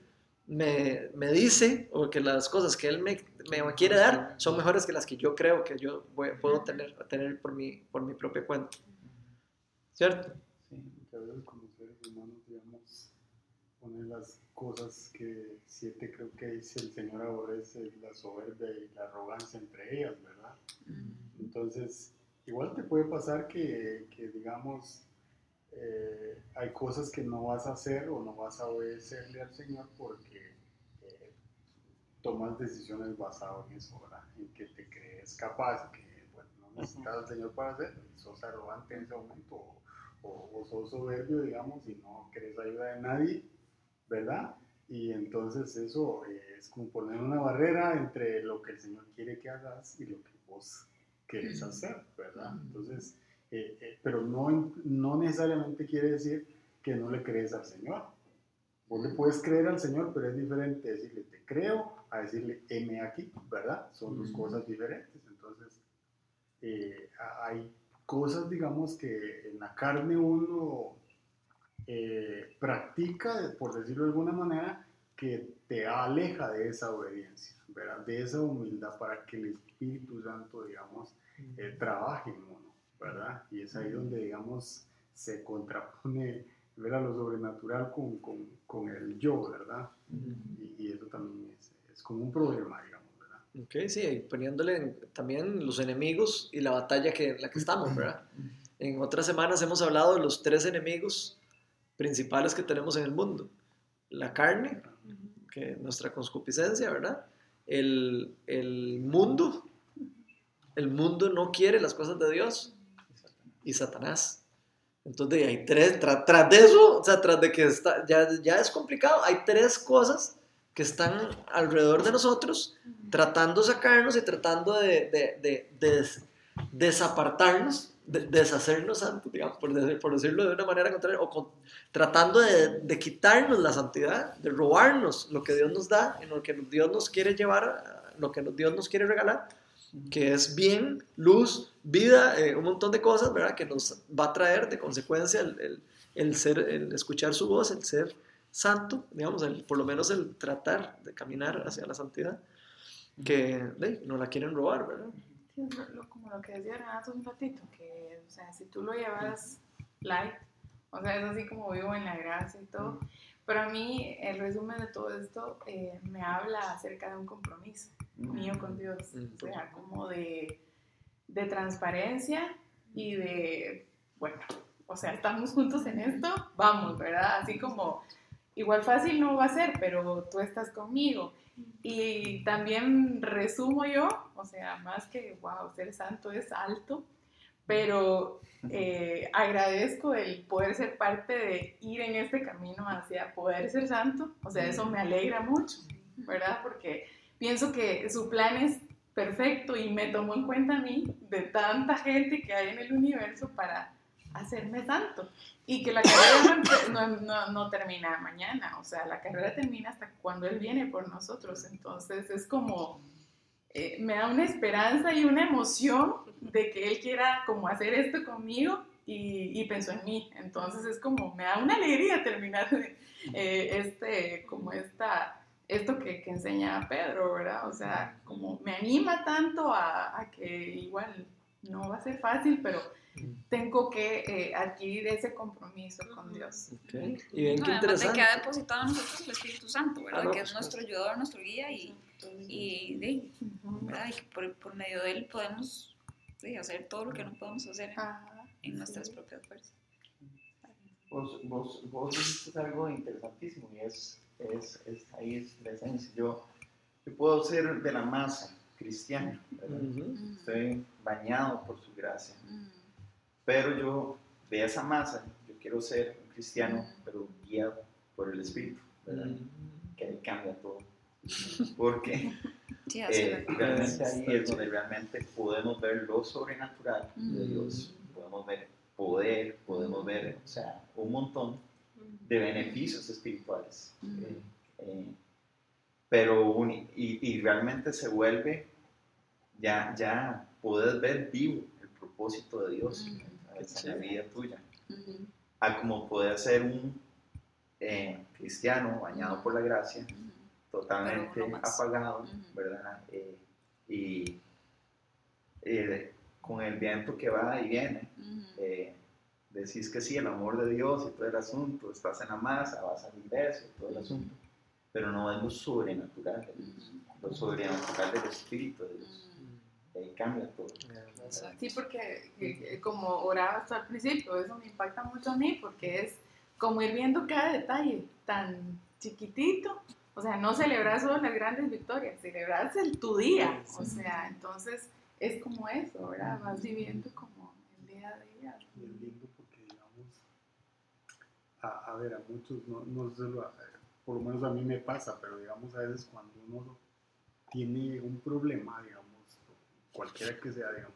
me, me dice o que las cosas que Él me, me quiere dar son mejores que las que yo creo que yo voy- puedo tener, tener por, mi, por mi propia cuenta. ¿Cierto? Sí, veces como seres humanos, digamos, una de las cosas que siete creo que dice el Señor aborrece es la soberbia y la arrogancia entre ellas, ¿verdad? Entonces, igual te puede pasar que, que, digamos, eh, hay cosas que no vas a hacer o no vas a obedecerle al Señor porque eh, tomas decisiones basadas en eso, ¿verdad? En que te crees capaz, que bueno, no necesitas al Señor para hacerlo, y sos arrogante en ese momento o, o, o sos soberbio, digamos, y no querés ayuda de nadie, ¿verdad? Y entonces eso eh, es como poner una barrera entre lo que el Señor quiere que hagas y lo que vos querés hacer, ¿verdad? Entonces, eh, eh, pero no, no necesariamente quiere decir que no le crees al Señor. Vos le puedes creer al Señor, pero es diferente decirle te creo a decirle heme aquí, ¿verdad? Son dos cosas diferentes. Entonces, eh, hay cosas, digamos, que en la carne uno eh, practica, por decirlo de alguna manera, que te aleja de esa obediencia, ¿verdad? De esa humildad para que el Espíritu Santo, digamos, eh, trabaje en uno, ¿verdad? Y es ahí donde, digamos, se contrapone, ¿verdad? Lo sobrenatural con, con, con el yo, ¿verdad? Y, y eso también es, es como un problema, digamos, ¿verdad? Ok, sí, poniéndole también los enemigos y la batalla que, en la que estamos, ¿verdad? En otras semanas hemos hablado de los tres enemigos principales que tenemos en el mundo. La carne, que es nuestra concupiscencia, ¿verdad? El, el mundo, el mundo no quiere las cosas de Dios y Satanás. Entonces hay tres, tra- tras de eso, o sea, tras de que está, ya, ya es complicado, hay tres cosas que están alrededor de nosotros tratando de sacarnos y tratando de, de- de- de des- desapartarnos, de, deshacernos santos, digamos, por, decir- por decirlo de una manera contraria, o con- tratando de, quitarnos la santidad, de robarnos lo que Dios nos da, en lo que Dios nos quiere llevar, lo que Dios nos quiere regalar, que es bien, luz, vida, eh, un montón de cosas, ¿verdad? Que nos va a traer de consecuencia el, el- el ser, el escuchar su voz, el ser santo, digamos, el- por lo menos el tratar de caminar hacia la santidad, que eh, no la quieren robar, ¿verdad? Sí, lo- como lo que decía Renato un ratito, que, o sea, si tú lo llevas light, o sea, es así como vivo en la gracia y todo, pero a mí el resumen de todo esto eh, me habla acerca de un compromiso mío con Dios, o sea, como de, de transparencia y de, bueno, o sea, estamos juntos en esto, vamos, ¿verdad? Así como, igual fácil no va a ser, pero tú estás conmigo. Y también resumo yo, o sea, más que, wow, ser santo es alto, pero eh, agradezco el poder ser parte de ir en este camino hacia poder ser santo, o sea, eso me alegra mucho, ¿verdad? Porque pienso que su plan es perfecto y me tomó en cuenta a mí de tanta gente que hay en el universo para hacerme santo. Y que la carrera no, no- no- no termina mañana, o sea, la carrera termina hasta cuando Él viene por nosotros, entonces es como, eh, me da una esperanza y una emoción de que Él quiera como hacer esto conmigo y, y pensó en mí, entonces es como, me da una alegría terminar eh, este, como esta, esto que, que enseña Pedro, ¿verdad? O sea, como me anima tanto a, a que igual no va a ser fácil, pero tengo que eh, adquirir ese compromiso con Dios. Ok. Y bien, No, qué además de interesante. que ha depositado en nosotros el Espíritu Santo, ¿verdad? Ah, no, que es pues, nuestro ayudador, nuestro guía y, y, de-. ¿verdad? y que por, por medio de él podemos de, hacer todo lo que no podemos hacer Ajá, en nuestras sí. propias fuerzas. Vos, vos, vos dijiste algo interesantísimo y es, es, es ahí es la esencia. Yo, yo puedo ser de la masa cristiana, estoy bañado por su gracia, Mm, pero yo de esa masa, yo quiero ser un cristiano, pero guiado por el Espíritu, ¿verdad? Mm. Que ahí cambia todo. Porque eh, realmente ahí es donde realmente podemos ver lo sobrenatural de Mm. Dios, podemos ver poder, podemos ver, o sea, un montón de beneficios espirituales. Mm. eh, eh, pero uni- y, y realmente se vuelve, ya, ya puedes ver vivo el propósito de Dios Mm. ¿sabes? en la vida tuya. Ujú, A como poder ser un eh, cristiano bañado por la gracia, totalmente no apagado. ¿verdad? Eh, y eh, con el viento que va y viene, eh, decís que sí, el amor de Dios y todo el asunto, estás en la masa, vas a la iglesia y todo el asunto, pero no es lo sobrenatural de Dios, lo sobrenatural del Espíritu de Dios. Mm, Ahí cambia todo. Sí, porque eh, como orabas al principio, eso me impacta mucho a mí porque es como ir viendo cada detalle tan chiquitito. O sea, no celebrar solo las grandes victorias, celebrar el tu día. O sea, entonces es como eso, ¿verdad? Vas viviendo como el día a día. Y es lindo porque, digamos, a, a ver, a muchos, no, no sé, lo- por lo menos a mí me pasa, pero digamos, a veces cuando uno tiene un problema, digamos, cualquiera que sea, digamos,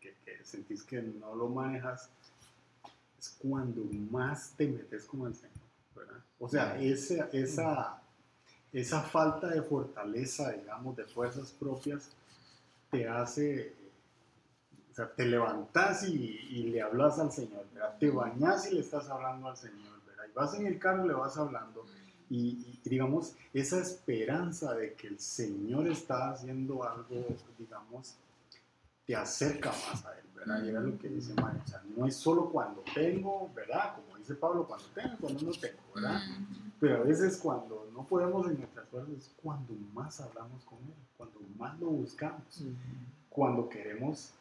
que, que sentís que no lo manejas, es cuando más te metes con el Señor, ¿verdad? O sea, esa, esa, esa falta de fortaleza, digamos, de fuerzas propias, te hace o sea, te levantas y, y le hablas al Señor, ¿verdad? Te bañas y le estás hablando al Señor, vas en el carro le vas hablando. Y, y, digamos, esa esperanza de que el Señor está haciendo algo, digamos, te acerca más a Él, ¿verdad? Y era lo que dice Mario, o sea, no es solo cuando tengo, ¿verdad? Como dice Pablo, cuando tengo, cuando no tengo, ¿verdad? Pero a veces cuando no podemos en nuestras fuerzas es cuando más hablamos con Él, cuando más lo buscamos cuando queremos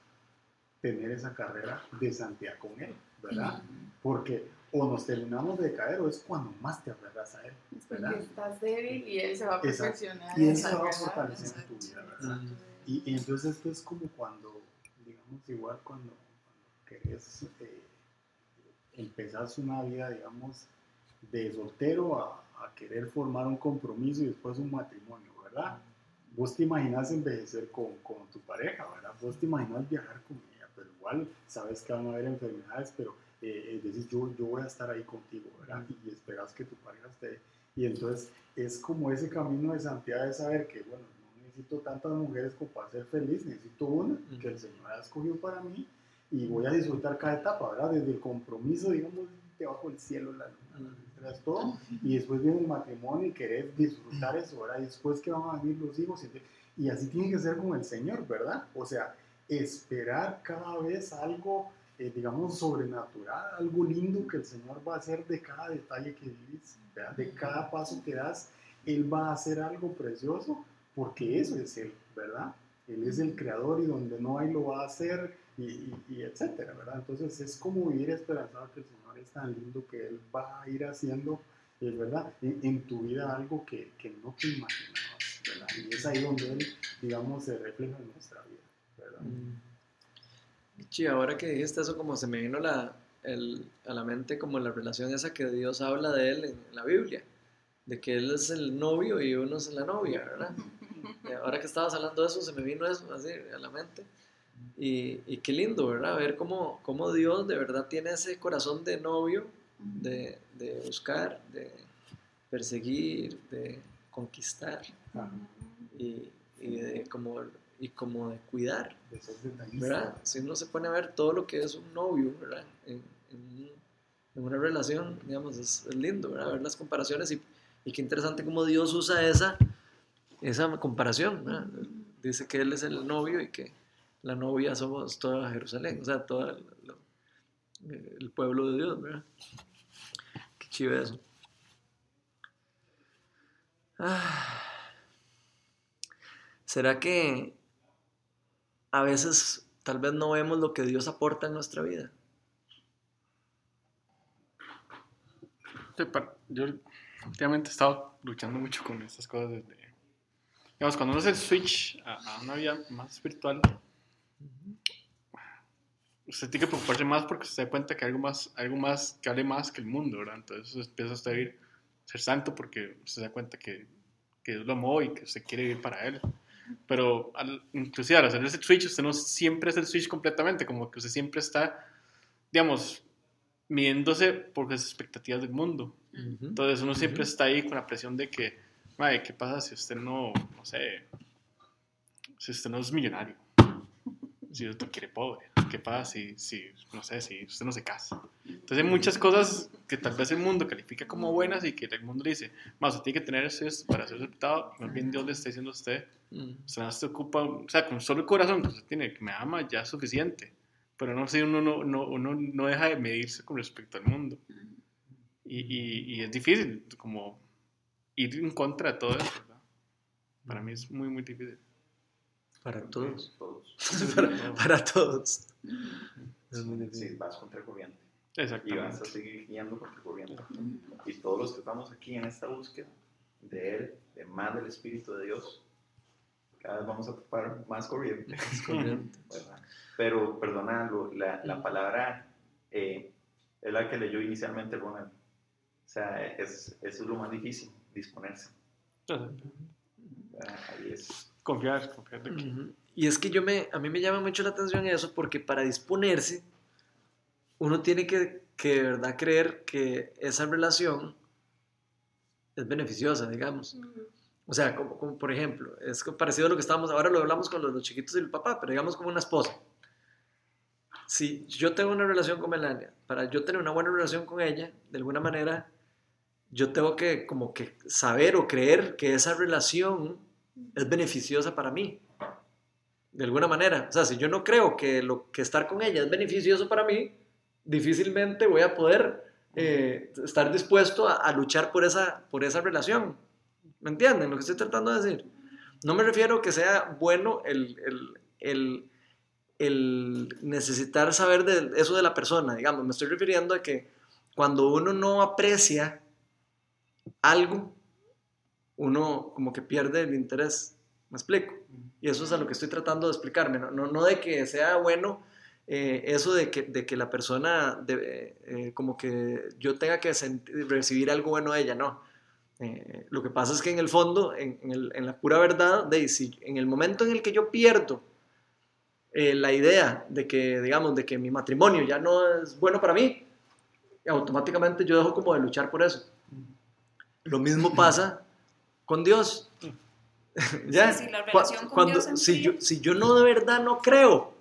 tener esa carrera de santidad con Él, ¿verdad? Porque o nos terminamos de caer o es cuando más te aferras a Él, Es porque ¿verdad? estás débil y Él se va a perfeccionar. Y Él se va a fortalecer en tu vida, ¿verdad? Y, y entonces esto es como cuando, digamos, igual cuando, cuando querés, eh, empezás una vida, digamos, de soltero a, a querer formar un compromiso y después un matrimonio, ¿verdad? Vos te imaginas envejecer con, con tu pareja, ¿verdad? Vos te imaginas viajar con ella, pero igual sabes que van a haber enfermedades, pero eh, decís, yo, yo voy a estar ahí contigo, ¿verdad? Y, esperas que tu pareja esté. Y entonces es como ese camino de santidad de saber que, bueno, no necesito tantas mujeres como para ser feliz, necesito una que el Señor ha escogido para mí y voy a disfrutar cada etapa, ¿verdad? Desde el compromiso, digamos, debajo del cielo, la luna, las todo, y después viene el matrimonio y querer disfrutar eso, ¿verdad? Y después que van a venir los hijos, y, y así tiene que ser con el Señor, ¿verdad? O sea, esperar cada vez algo, eh, digamos, sobrenatural, algo lindo que el Señor va a hacer de cada detalle que vivís, ¿verdad? De cada paso que das, Él va a hacer algo precioso, porque eso es Él, ¿verdad? Él es el creador y donde no hay lo va a hacer y, y, y etcétera, ¿verdad? Entonces es como vivir esperanzado que el Señor es tan lindo que Él va a ir haciendo, eh, ¿verdad? En, en, tu vida algo que, que no te imaginabas, ¿verdad? Y es ahí donde Él, digamos, se refleja en nuestra vida, ¿verdad? Sí, ahora que dijiste eso, como se me vino la, el, a la mente como la relación esa que Dios habla de Él en la Biblia, de que Él es el novio y uno es la novia, ¿verdad? Y ahora que estabas hablando de eso, se me vino eso así a la mente. Y, y, qué lindo, ¿verdad? Ver cómo, cómo, Dios de verdad tiene ese corazón de novio, de, de buscar, de perseguir, de conquistar y, y, de como, y como de cuidar, ¿verdad? Si uno se pone a ver todo lo que es un novio, ¿verdad? En, en, en una relación, digamos, es, es, lindo, ¿verdad? Ver las comparaciones y, y qué interesante cómo Dios usa esa, esa comparación, ¿verdad? Dice que Él es el novio y que la novia somos toda Jerusalén, o sea, todo el pueblo de Dios, ¿verdad? Qué chido eso. Ah. ¿Será que a veces tal vez no vemos lo que Dios aporta en nuestra vida? Yo últimamente he estado luchando mucho con estas cosas desde... Digamos, cuando uno hace el switch a, a una vida más espiritual, usted tiene que preocuparse más porque se da cuenta que hay algo más, algo más que vale más que el mundo, ¿verdad? Entonces empieza usted a ir, ser santo porque se da cuenta que, que Dios lo amó y que usted quiere vivir para Él. Pero al, inclusive al hacer ese switch, usted no siempre es el switch completamente, como que usted siempre está, digamos, midiéndose por las expectativas del mundo. Ujú. Entonces uno siempre está ahí con la presión de que, madre, ¿qué pasa si usted no, no sé, si usted no es millonario? Si usted quiere pobre. ¿Qué pasa si, si, no sé, si usted no se casa? Entonces hay muchas cosas que tal vez el mundo califica como buenas y que el mundo le dice, más usted tiene que tener esto para ser aceptado. Y más bien Dios le está diciendo a usted, Mm. usted no se ocupa, o sea, con solo el corazón que usted tiene, que me ama, ya es suficiente. Pero no sé, uno no, no, uno no deja de medirse con respecto al mundo. Y, y, y es difícil como ir en contra de todo eso, ¿verdad? Para mí es muy, muy difícil. Para todos. Todos. para, para todos. Es muy Sí, vas contra corriente. Y vas a seguir guiando contra corriente. Y todos los que estamos aquí en esta búsqueda de Él, de más del Espíritu de Dios, cada vez vamos a topar más corriente. Es corriente. Pero, perdona, la, la palabra eh, es la que leyó inicialmente Ronald. O sea, es, eso es lo más difícil, disponerse. ¿verdad? Ahí es. Confiar, confiar de que... Ujú. Y es que yo me, a mí me llama mucho la atención eso porque para disponerse uno tiene que, que de verdad creer que esa relación es beneficiosa, digamos. O sea, como, como por ejemplo, es parecido a lo que estábamos, ahora lo hablamos con los, los chiquitos y el papá, pero digamos como una esposa. Si yo tengo una relación con Melania, para yo tener una buena relación con ella, de alguna manera, yo tengo que como que saber o creer que esa relación es beneficiosa para mí. De alguna manera. O sea, si yo no creo que, lo, que estar con ella es beneficioso para mí, difícilmente voy a poder eh, estar dispuesto a, a luchar por esa, por esa relación. ¿Me entienden lo que estoy tratando de decir? No me refiero que sea bueno el, el, el, el necesitar saber de eso de la persona, digamos. Me estoy refiriendo a que cuando uno no aprecia algo, uno como que pierde el interés. ¿Me explico? Y eso es a lo que estoy tratando de explicarme. No, no, no de que sea bueno eh, eso de que, de que la persona, de, eh, como que yo tenga que sentir- recibir algo bueno de ella, no. Eh, lo que pasa es que en el fondo, en, en el- en la pura verdad, de, si en el momento en el que yo pierdo la idea de que, digamos, de que mi matrimonio ya no es bueno para mí, automáticamente yo dejo como de luchar por eso. Lo mismo pasa con Dios. ¿Ya? Sí, sí, la relación con cuando, Dios en si, yo, si yo no de verdad no creo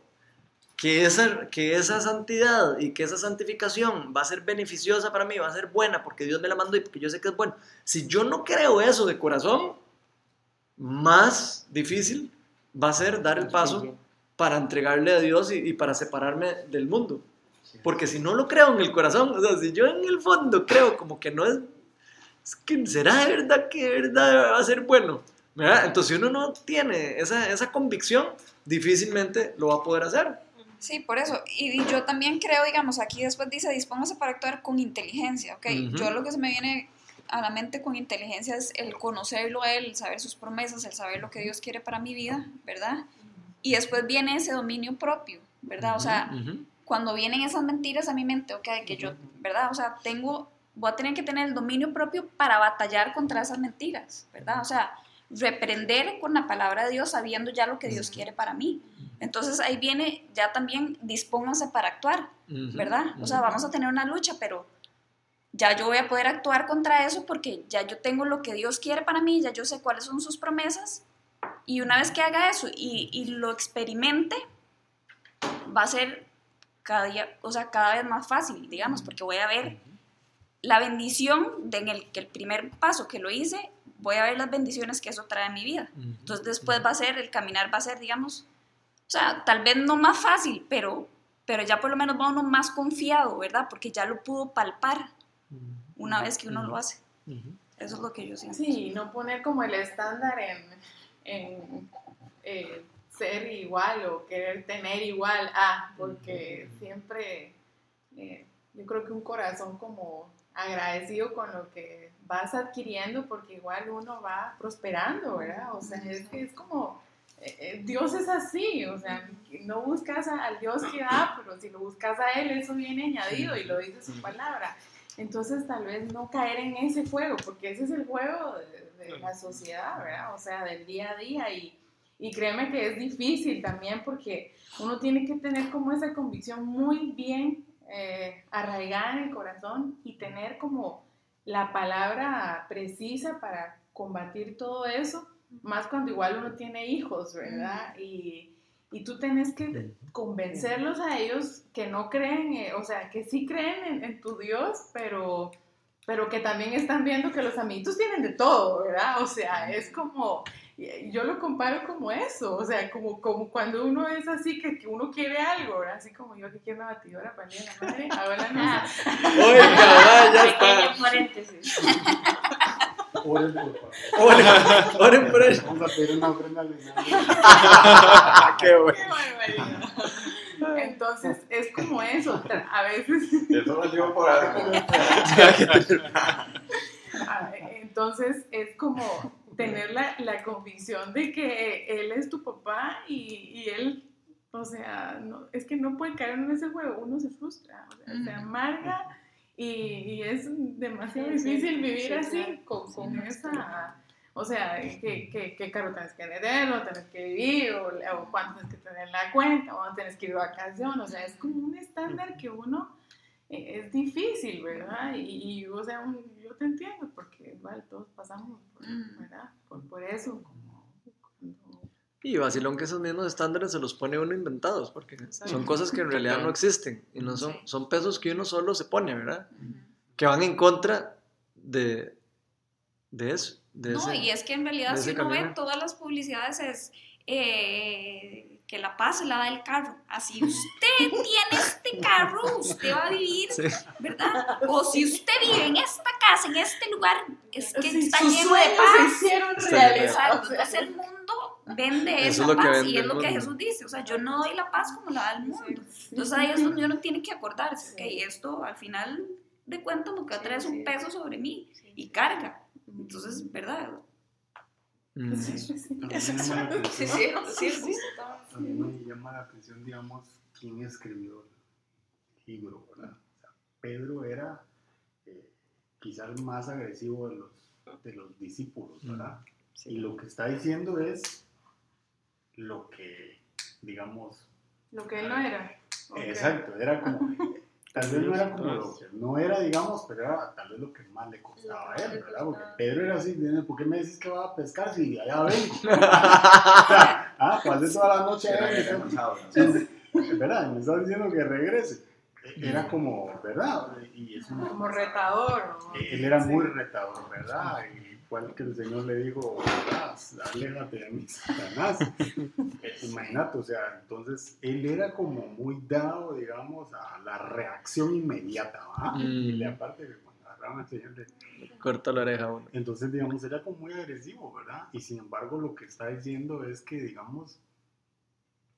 que esa, que esa santidad y que esa santificación va a ser beneficiosa para mí, va a ser buena porque Dios me la mandó y porque yo sé que es bueno, si yo no creo eso de corazón, más difícil va a ser dar el paso para entregarle a Dios y, y para separarme del mundo. Porque si no lo creo en el corazón, o sea, si yo en el fondo creo como que no es, es que será de verdad que de verdad va a ser bueno, ¿verdad? Entonces si uno no tiene esa, esa convicción, difícilmente lo va a poder hacer. Sí, por eso. Y, y yo también creo, digamos, aquí después dice, dispóngase para actuar con inteligencia, ¿ok? Ujú. Yo lo que se me viene a la mente con inteligencia es el conocerlo a él, el saber sus promesas, el saber lo que Dios quiere para mi vida, ¿verdad? Y después viene ese dominio propio, ¿verdad? O sea, Ujú. cuando vienen esas mentiras a mi mente, ok, que yo, ¿verdad? O sea, tengo, voy a tener que tener el dominio propio para batallar contra esas mentiras, ¿verdad? O sea, reprender con la palabra de Dios sabiendo ya lo que Dios quiere para mí. Entonces ahí viene ya también dispónganse para actuar. ¿verdad? O sea, vamos a tener una lucha, pero ya yo voy a poder actuar contra eso porque ya yo tengo lo que Dios quiere para mí, ya yo sé cuáles son sus promesas y una vez que haga eso y, y lo experimente, va a ser cada día, o sea, cada vez más fácil, digamos, porque voy a ver la bendición de en el que el primer paso que lo hice, voy a ver las bendiciones que eso trae en mi vida. Entonces después va a ser, el caminar va a ser, digamos, O sea, tal vez no más fácil, pero, pero ya por lo menos va uno más confiado, ¿verdad? Porque ya lo pudo palpar una vez que uno lo hace. Eso es lo que yo siento. Sí, no poner como el estándar en, en eh, ser igual o querer tener igual a, porque siempre eh, yo creo que un corazón como agradecido con lo que vas adquiriendo, porque igual uno va prosperando, ¿verdad? O sea, es que es como, eh, eh, Dios es así, o sea, no buscas al Dios que da, pero si lo buscas a Él, eso viene añadido y lo dice su palabra. Entonces tal vez no caer en ese juego, porque ese es el juego de, de la sociedad, ¿verdad? O sea, del día a día y, y créeme que es difícil también porque uno tiene que tener como esa convicción muy bien eh, arraigada en el corazón y tener como la palabra precisa para combatir todo eso, más cuando igual uno tiene hijos, ¿verdad? Y, y tú tienes que convencerlos a ellos que no creen, eh, o sea, que sí creen en, en tu Dios, pero, pero que también están viendo que los amiguitos tienen de todo, ¿verdad? O sea, es como, yo lo comparo como eso, o sea, como, como cuando uno es así, que, que uno quiere algo, ¿verdad? Así como yo que quiero una batidora para la madre, ahora no sé. Oiga, va, ya Pequeño está. paréntesis. Oren, por favor. Oren, oren por él. Vamos a pedir una ofrenda al. Qué bueno. Qué barbaridad. Entonces, es como eso, a veces Eso lo digo por algo. Ah, Entonces es como tener la, la convicción de que él es tu papá y, y él, o sea, no, es que no puede caer en ese juego, uno se frustra, o sea, se amarga y, y es demasiado Sí, sí, difícil vivir sí, así, claro. con, con esa, o sea, ¿qué, qué, qué carro tienes que tener, o tienes que vivir, o, o cuánto tienes que tener en la cuenta, o tienes que ir de vacación, o sea, es como un estándar que uno eh, es difícil, ¿verdad? Y, y, o sea, un- yo te entiendo, porque igual todos pasamos. ¿Verdad? por, por eso, como cuando- Y vacilón que esos mismos estándares se los pone uno inventados, porque son cosas que en realidad no existen y no son, son pesos que uno solo se pone, ¿verdad? Que van en contra de, de eso. De No, ese- y es que en realidad si uno ve camino. todas las publicidades es eh, que la paz se la da el carro. Así usted tiene este carro, usted va a vivir, Sí. ¿verdad? O si usted vive en esta casa, en este lugar, es que Sí, está lleno de paz. se hicieron entonces el mundo vende Eso esa es lo que paz vende y es lo que. Jesús dice, o sea, yo no doy la paz como la da el mundo. Entonces ahí es donde uno tiene que acordarse, ok, esto al final de cuentas lo que traer es un peso sobre mí y carga. Entonces, ¿verdad? Mm. sí, sí, sí. A mí me llama la Sí, atención- sí, sí, sí. digamos, quién escribió el libro, ¿verdad? O sea, Pedro era eh, quizá el más agresivo de los, de los discípulos, ¿verdad? Y lo que está diciendo es lo que, digamos, Lo que él no era. Exacto, era como, tal vez no era como lo que no era, digamos, pero era tal vez lo que más le costaba a él, ¿verdad? Porque Pedro era así, "Nene, ¿por qué me dices que va a pescar si allá vengo? O sea, ah, pasé toda la noche allá y tengo- ¿verdad? Y me está diciendo que regrese. Era como, ¿verdad? Y es una Como retador. ¿no? él era muy retador, ¿verdad? Y igual que el Señor le dijo. Aléjate de mí, Satanás. Eh, Imagínate, o sea, entonces él era como muy dado, digamos, a la reacción inmediata, ¿va? Mm. Y le aparte que cuando agarraban al Señor, le- Corta la oreja uno. entonces, digamos, era como muy agresivo, ¿verdad? Y sin embargo, lo que está diciendo es que, digamos,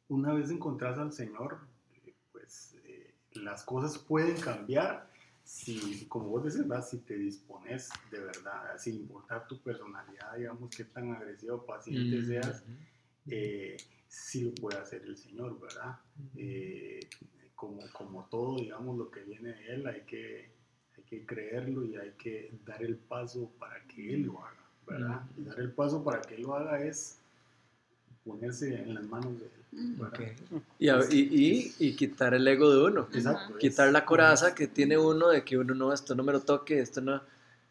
una vez encontrás al Señor, eh, pues eh, las cosas pueden cambiar si, como vos decís, ¿verdad? si te dispones de verdad, sin importar tu personalidad, digamos, qué tan agresivo o paciente Mm. seas, eh, sí lo puede hacer el Señor, ¿verdad? Eh, como, como todo, digamos, lo que viene de Él, hay que, hay que creerlo y hay que dar el paso para que Él lo haga, ¿verdad? Y dar el paso para que Él lo haga es ponerse en las manos de Él. ¿verdad? Ok. Y, a- y, y, y quitar el ego de uno. Exacto. Quitar es- la coraza que tiene uno de que uno no, esto no me lo toque, esto no.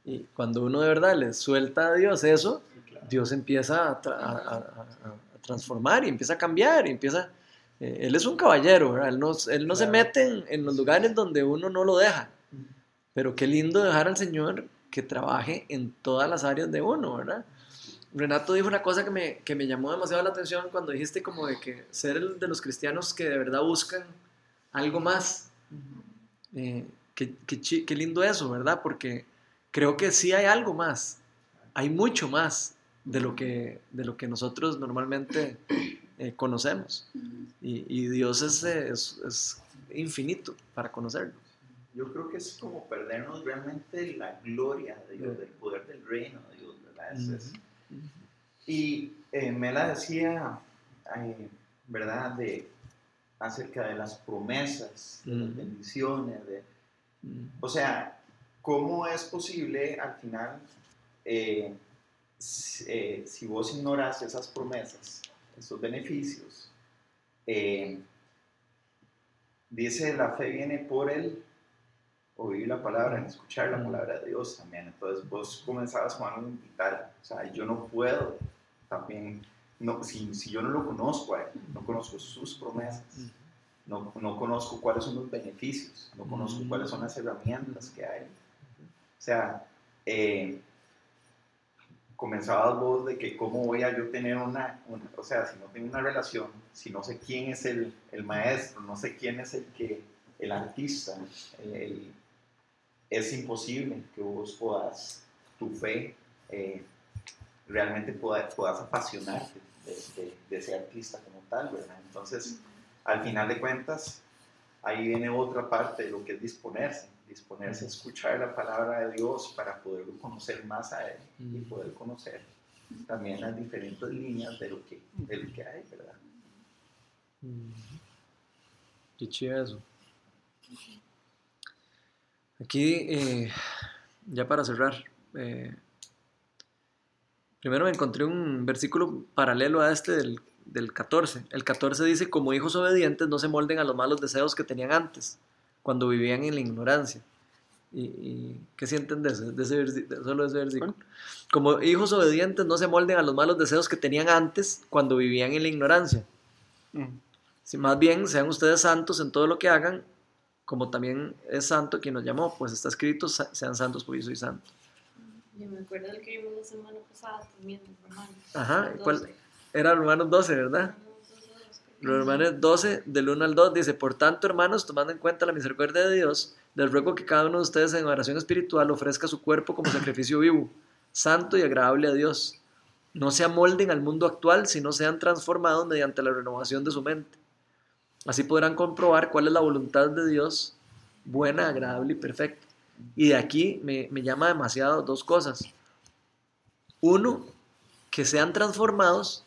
Y cuando uno de verdad le suelta a Dios eso, Sí, claro. Dios empieza a, tra- a- a- a- transformar y empieza a cambiar y empieza... eh, él es un caballero, ¿verdad? Él no, él no se Claro. mete en, en los lugares donde uno no lo deja. Pero qué lindo dejar al Señor que trabaje en todas las áreas de uno, ¿verdad? Renato dijo una cosa que me, que me llamó demasiado la atención cuando dijiste como de que ser el de los cristianos que de verdad buscan algo más. Eh, qué, qué qué lindo eso, ¿verdad? Porque creo que sí hay algo más. Hay mucho más de lo que, de lo que nosotros normalmente eh, conocemos. Y, y Dios es, eh, es, es infinito para conocerlo. Yo creo que es como perdernos realmente la gloria de Dios, del poder del reino de Dios, ¿verdad? Es- es- Y eh, Mela decía, eh, ¿verdad?, de, acerca de las promesas, de las bendiciones, de, o sea, ¿cómo es posible al final, eh, si, eh, si vos ignoras esas promesas, esos beneficios, dice la fe viene por el oír la palabra, en escuchar la palabra de Dios también. Entonces vos comenzabas con algo vital. O sea, yo no puedo también, no, si, si yo no lo conozco a él, no conozco sus promesas, no, no conozco cuáles son los beneficios, no conozco Mm. cuáles son las herramientas que hay. O sea, eh, comenzabas vos de que cómo voy a yo tener una, una- o sea, si no tengo una relación, si no sé quién es el, el maestro, no sé quién es el que, el artista, el- el- es imposible que vos puedas, tu fe, eh, realmente puedas, puedas apasionarte de, de- de ese artista como tal, ¿verdad? Entonces, al final de cuentas, ahí viene otra parte de lo que es disponerse, disponerse a escuchar la palabra de Dios para poderlo conocer más a Él y poder conocer también las diferentes líneas de lo que, de lo que hay, ¿verdad? Qué chido eso. Aquí, eh, ya para cerrar, eh, primero me encontré un versículo paralelo a este del, del 14. El 14 dice, como hijos obedientes no se molden a los malos deseos que tenían antes, cuando vivían en la ignorancia. ¿Y, y qué sienten de ese, de ese de solo de ese versículo? Como hijos obedientes no se molden a los malos deseos que tenían antes, cuando vivían en la ignorancia. Mm. Si más bien sean ustedes santos en todo lo que hagan, como también es santo quien nos llamó, pues está escrito, "Sa- sean santos porque yo soy santo. Yo me acuerdo del que vimos la semana pasada también, Romanos. Ajá, ¿cuál? 12. Era Romanos 12, ¿verdad? Los Romanos 12, del 1 al 2, dice, por tanto, hermanos, tomando en cuenta la misericordia de Dios, les ruego que cada uno de ustedes en oración espiritual ofrezca su cuerpo como sacrificio vivo, santo y agradable a Dios. No se amolden al mundo actual, sino sean transformados mediante la renovación de su mente. Así podrán comprobar cuál es la voluntad de Dios, buena, agradable y perfecta. Y de aquí me, me llama demasiado dos cosas. Uno, que sean transformados.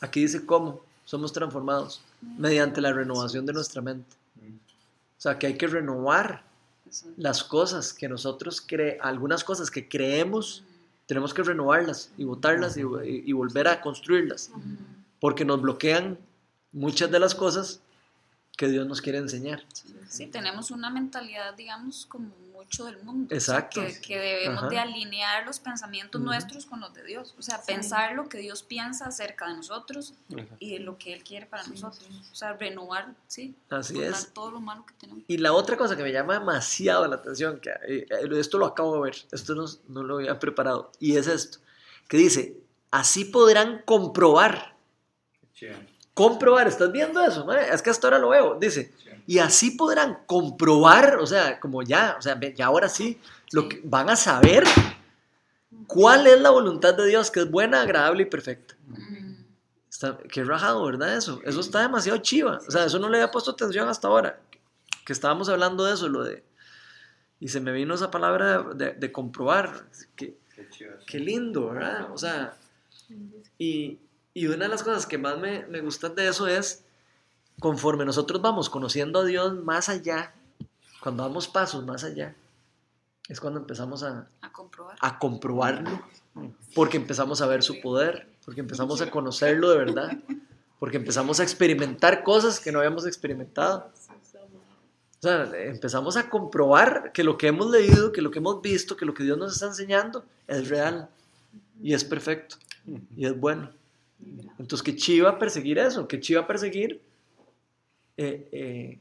Aquí dice cómo somos transformados, mediante la renovación de nuestra mente. O sea, que hay que renovar las cosas que nosotros creemos, algunas cosas que creemos, tenemos que renovarlas y botarlas y- y volver a construirlas, porque nos bloquean muchas de las cosas que Dios nos quiere enseñar. Sí, tenemos una mentalidad, digamos, como mucho del mundo. o sea, Exacto. que, que debemos Ajá. de alinear los pensamientos nuestros con los de Dios. O sea, pensar lo que Dios piensa acerca de nosotros y de lo que Él quiere para nosotros. O sea, renovar, sí. Así es. todo lo malo que tenemos. Y la otra cosa que me llama demasiado la atención, que eh, eh, esto lo acabo de ver, esto no, no lo había preparado, y es esto, que dice, así podrán comprobar, comprobar, ¿estás viendo eso? Es que hasta ahora lo veo, dice, y así podrán comprobar, o sea, como ya, o sea, ya ahora sí, lo que, van a saber cuál es la voluntad de Dios, que es buena, agradable y perfecta. Está, qué rajado, ¿verdad? Eso, eso está demasiado chiva. O sea, eso no le había puesto atención hasta ahora. Que estábamos hablando de eso, lo de. Y se me vino esa palabra de, de comprobar. Qué, qué lindo, ¿verdad? O sea, y, y una de las cosas que más me, me gustan de eso es, conforme nosotros vamos conociendo a Dios más allá, cuando damos pasos más allá, es cuando empezamos a, A comprobar. a comprobarlo, porque empezamos a ver su poder, porque empezamos a conocerlo de verdad, porque empezamos a experimentar cosas que no habíamos experimentado. O sea, empezamos a comprobar que lo que hemos leído, que lo que hemos visto, que lo que Dios nos está enseñando es real y es perfecto y es bueno. Entonces, ¿qué chiva perseguir eso? ¿Qué chiva perseguir eh, eh,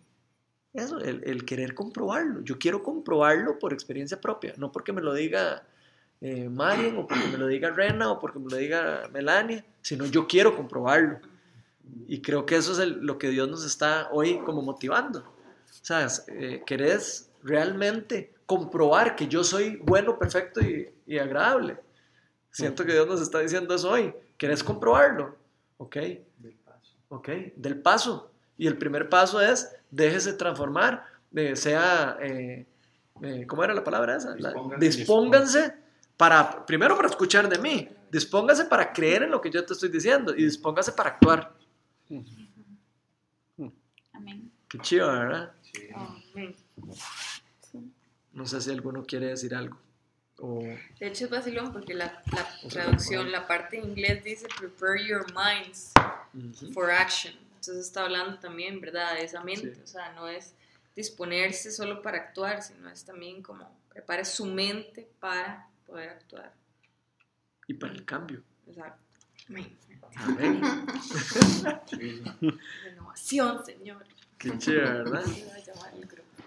eso? El, el querer comprobarlo. Yo quiero comprobarlo por experiencia propia, no porque me lo diga eh, Marian o porque me lo diga Rena o porque me lo diga Melania, sino yo quiero comprobarlo. Y creo que eso es el- lo que Dios nos está hoy como motivando. O sea, eh, querés realmente comprobar que yo soy bueno, perfecto y, y agradable. Siento que Dios nos está diciendo eso hoy. ¿Querés comprobarlo? ¿Ok? Del paso. ¿ok? Del paso. Y el primer paso es, déjese transformar, eh, sea, eh, eh, ¿cómo era la palabra esa? La- Dispónganse. dispónganse para, primero para escuchar de mí, dispóngase para creer en lo que yo te estoy diciendo y dispóngase para actuar. Amén. Qué chido, ¿verdad? Sí. No sé si alguno quiere decir algo. O, De hecho es vacilón porque la, la sea, traducción, la parte en inglés dice prepare your minds for action. Entonces está hablando también, ¿verdad? De esa mente. Sí. O sea, no es disponerse solo para actuar, sino es también como prepare su mente para poder actuar. Y para el cambio. Exacto. Amén. Renovación, Señor. Qué chido, ¿verdad?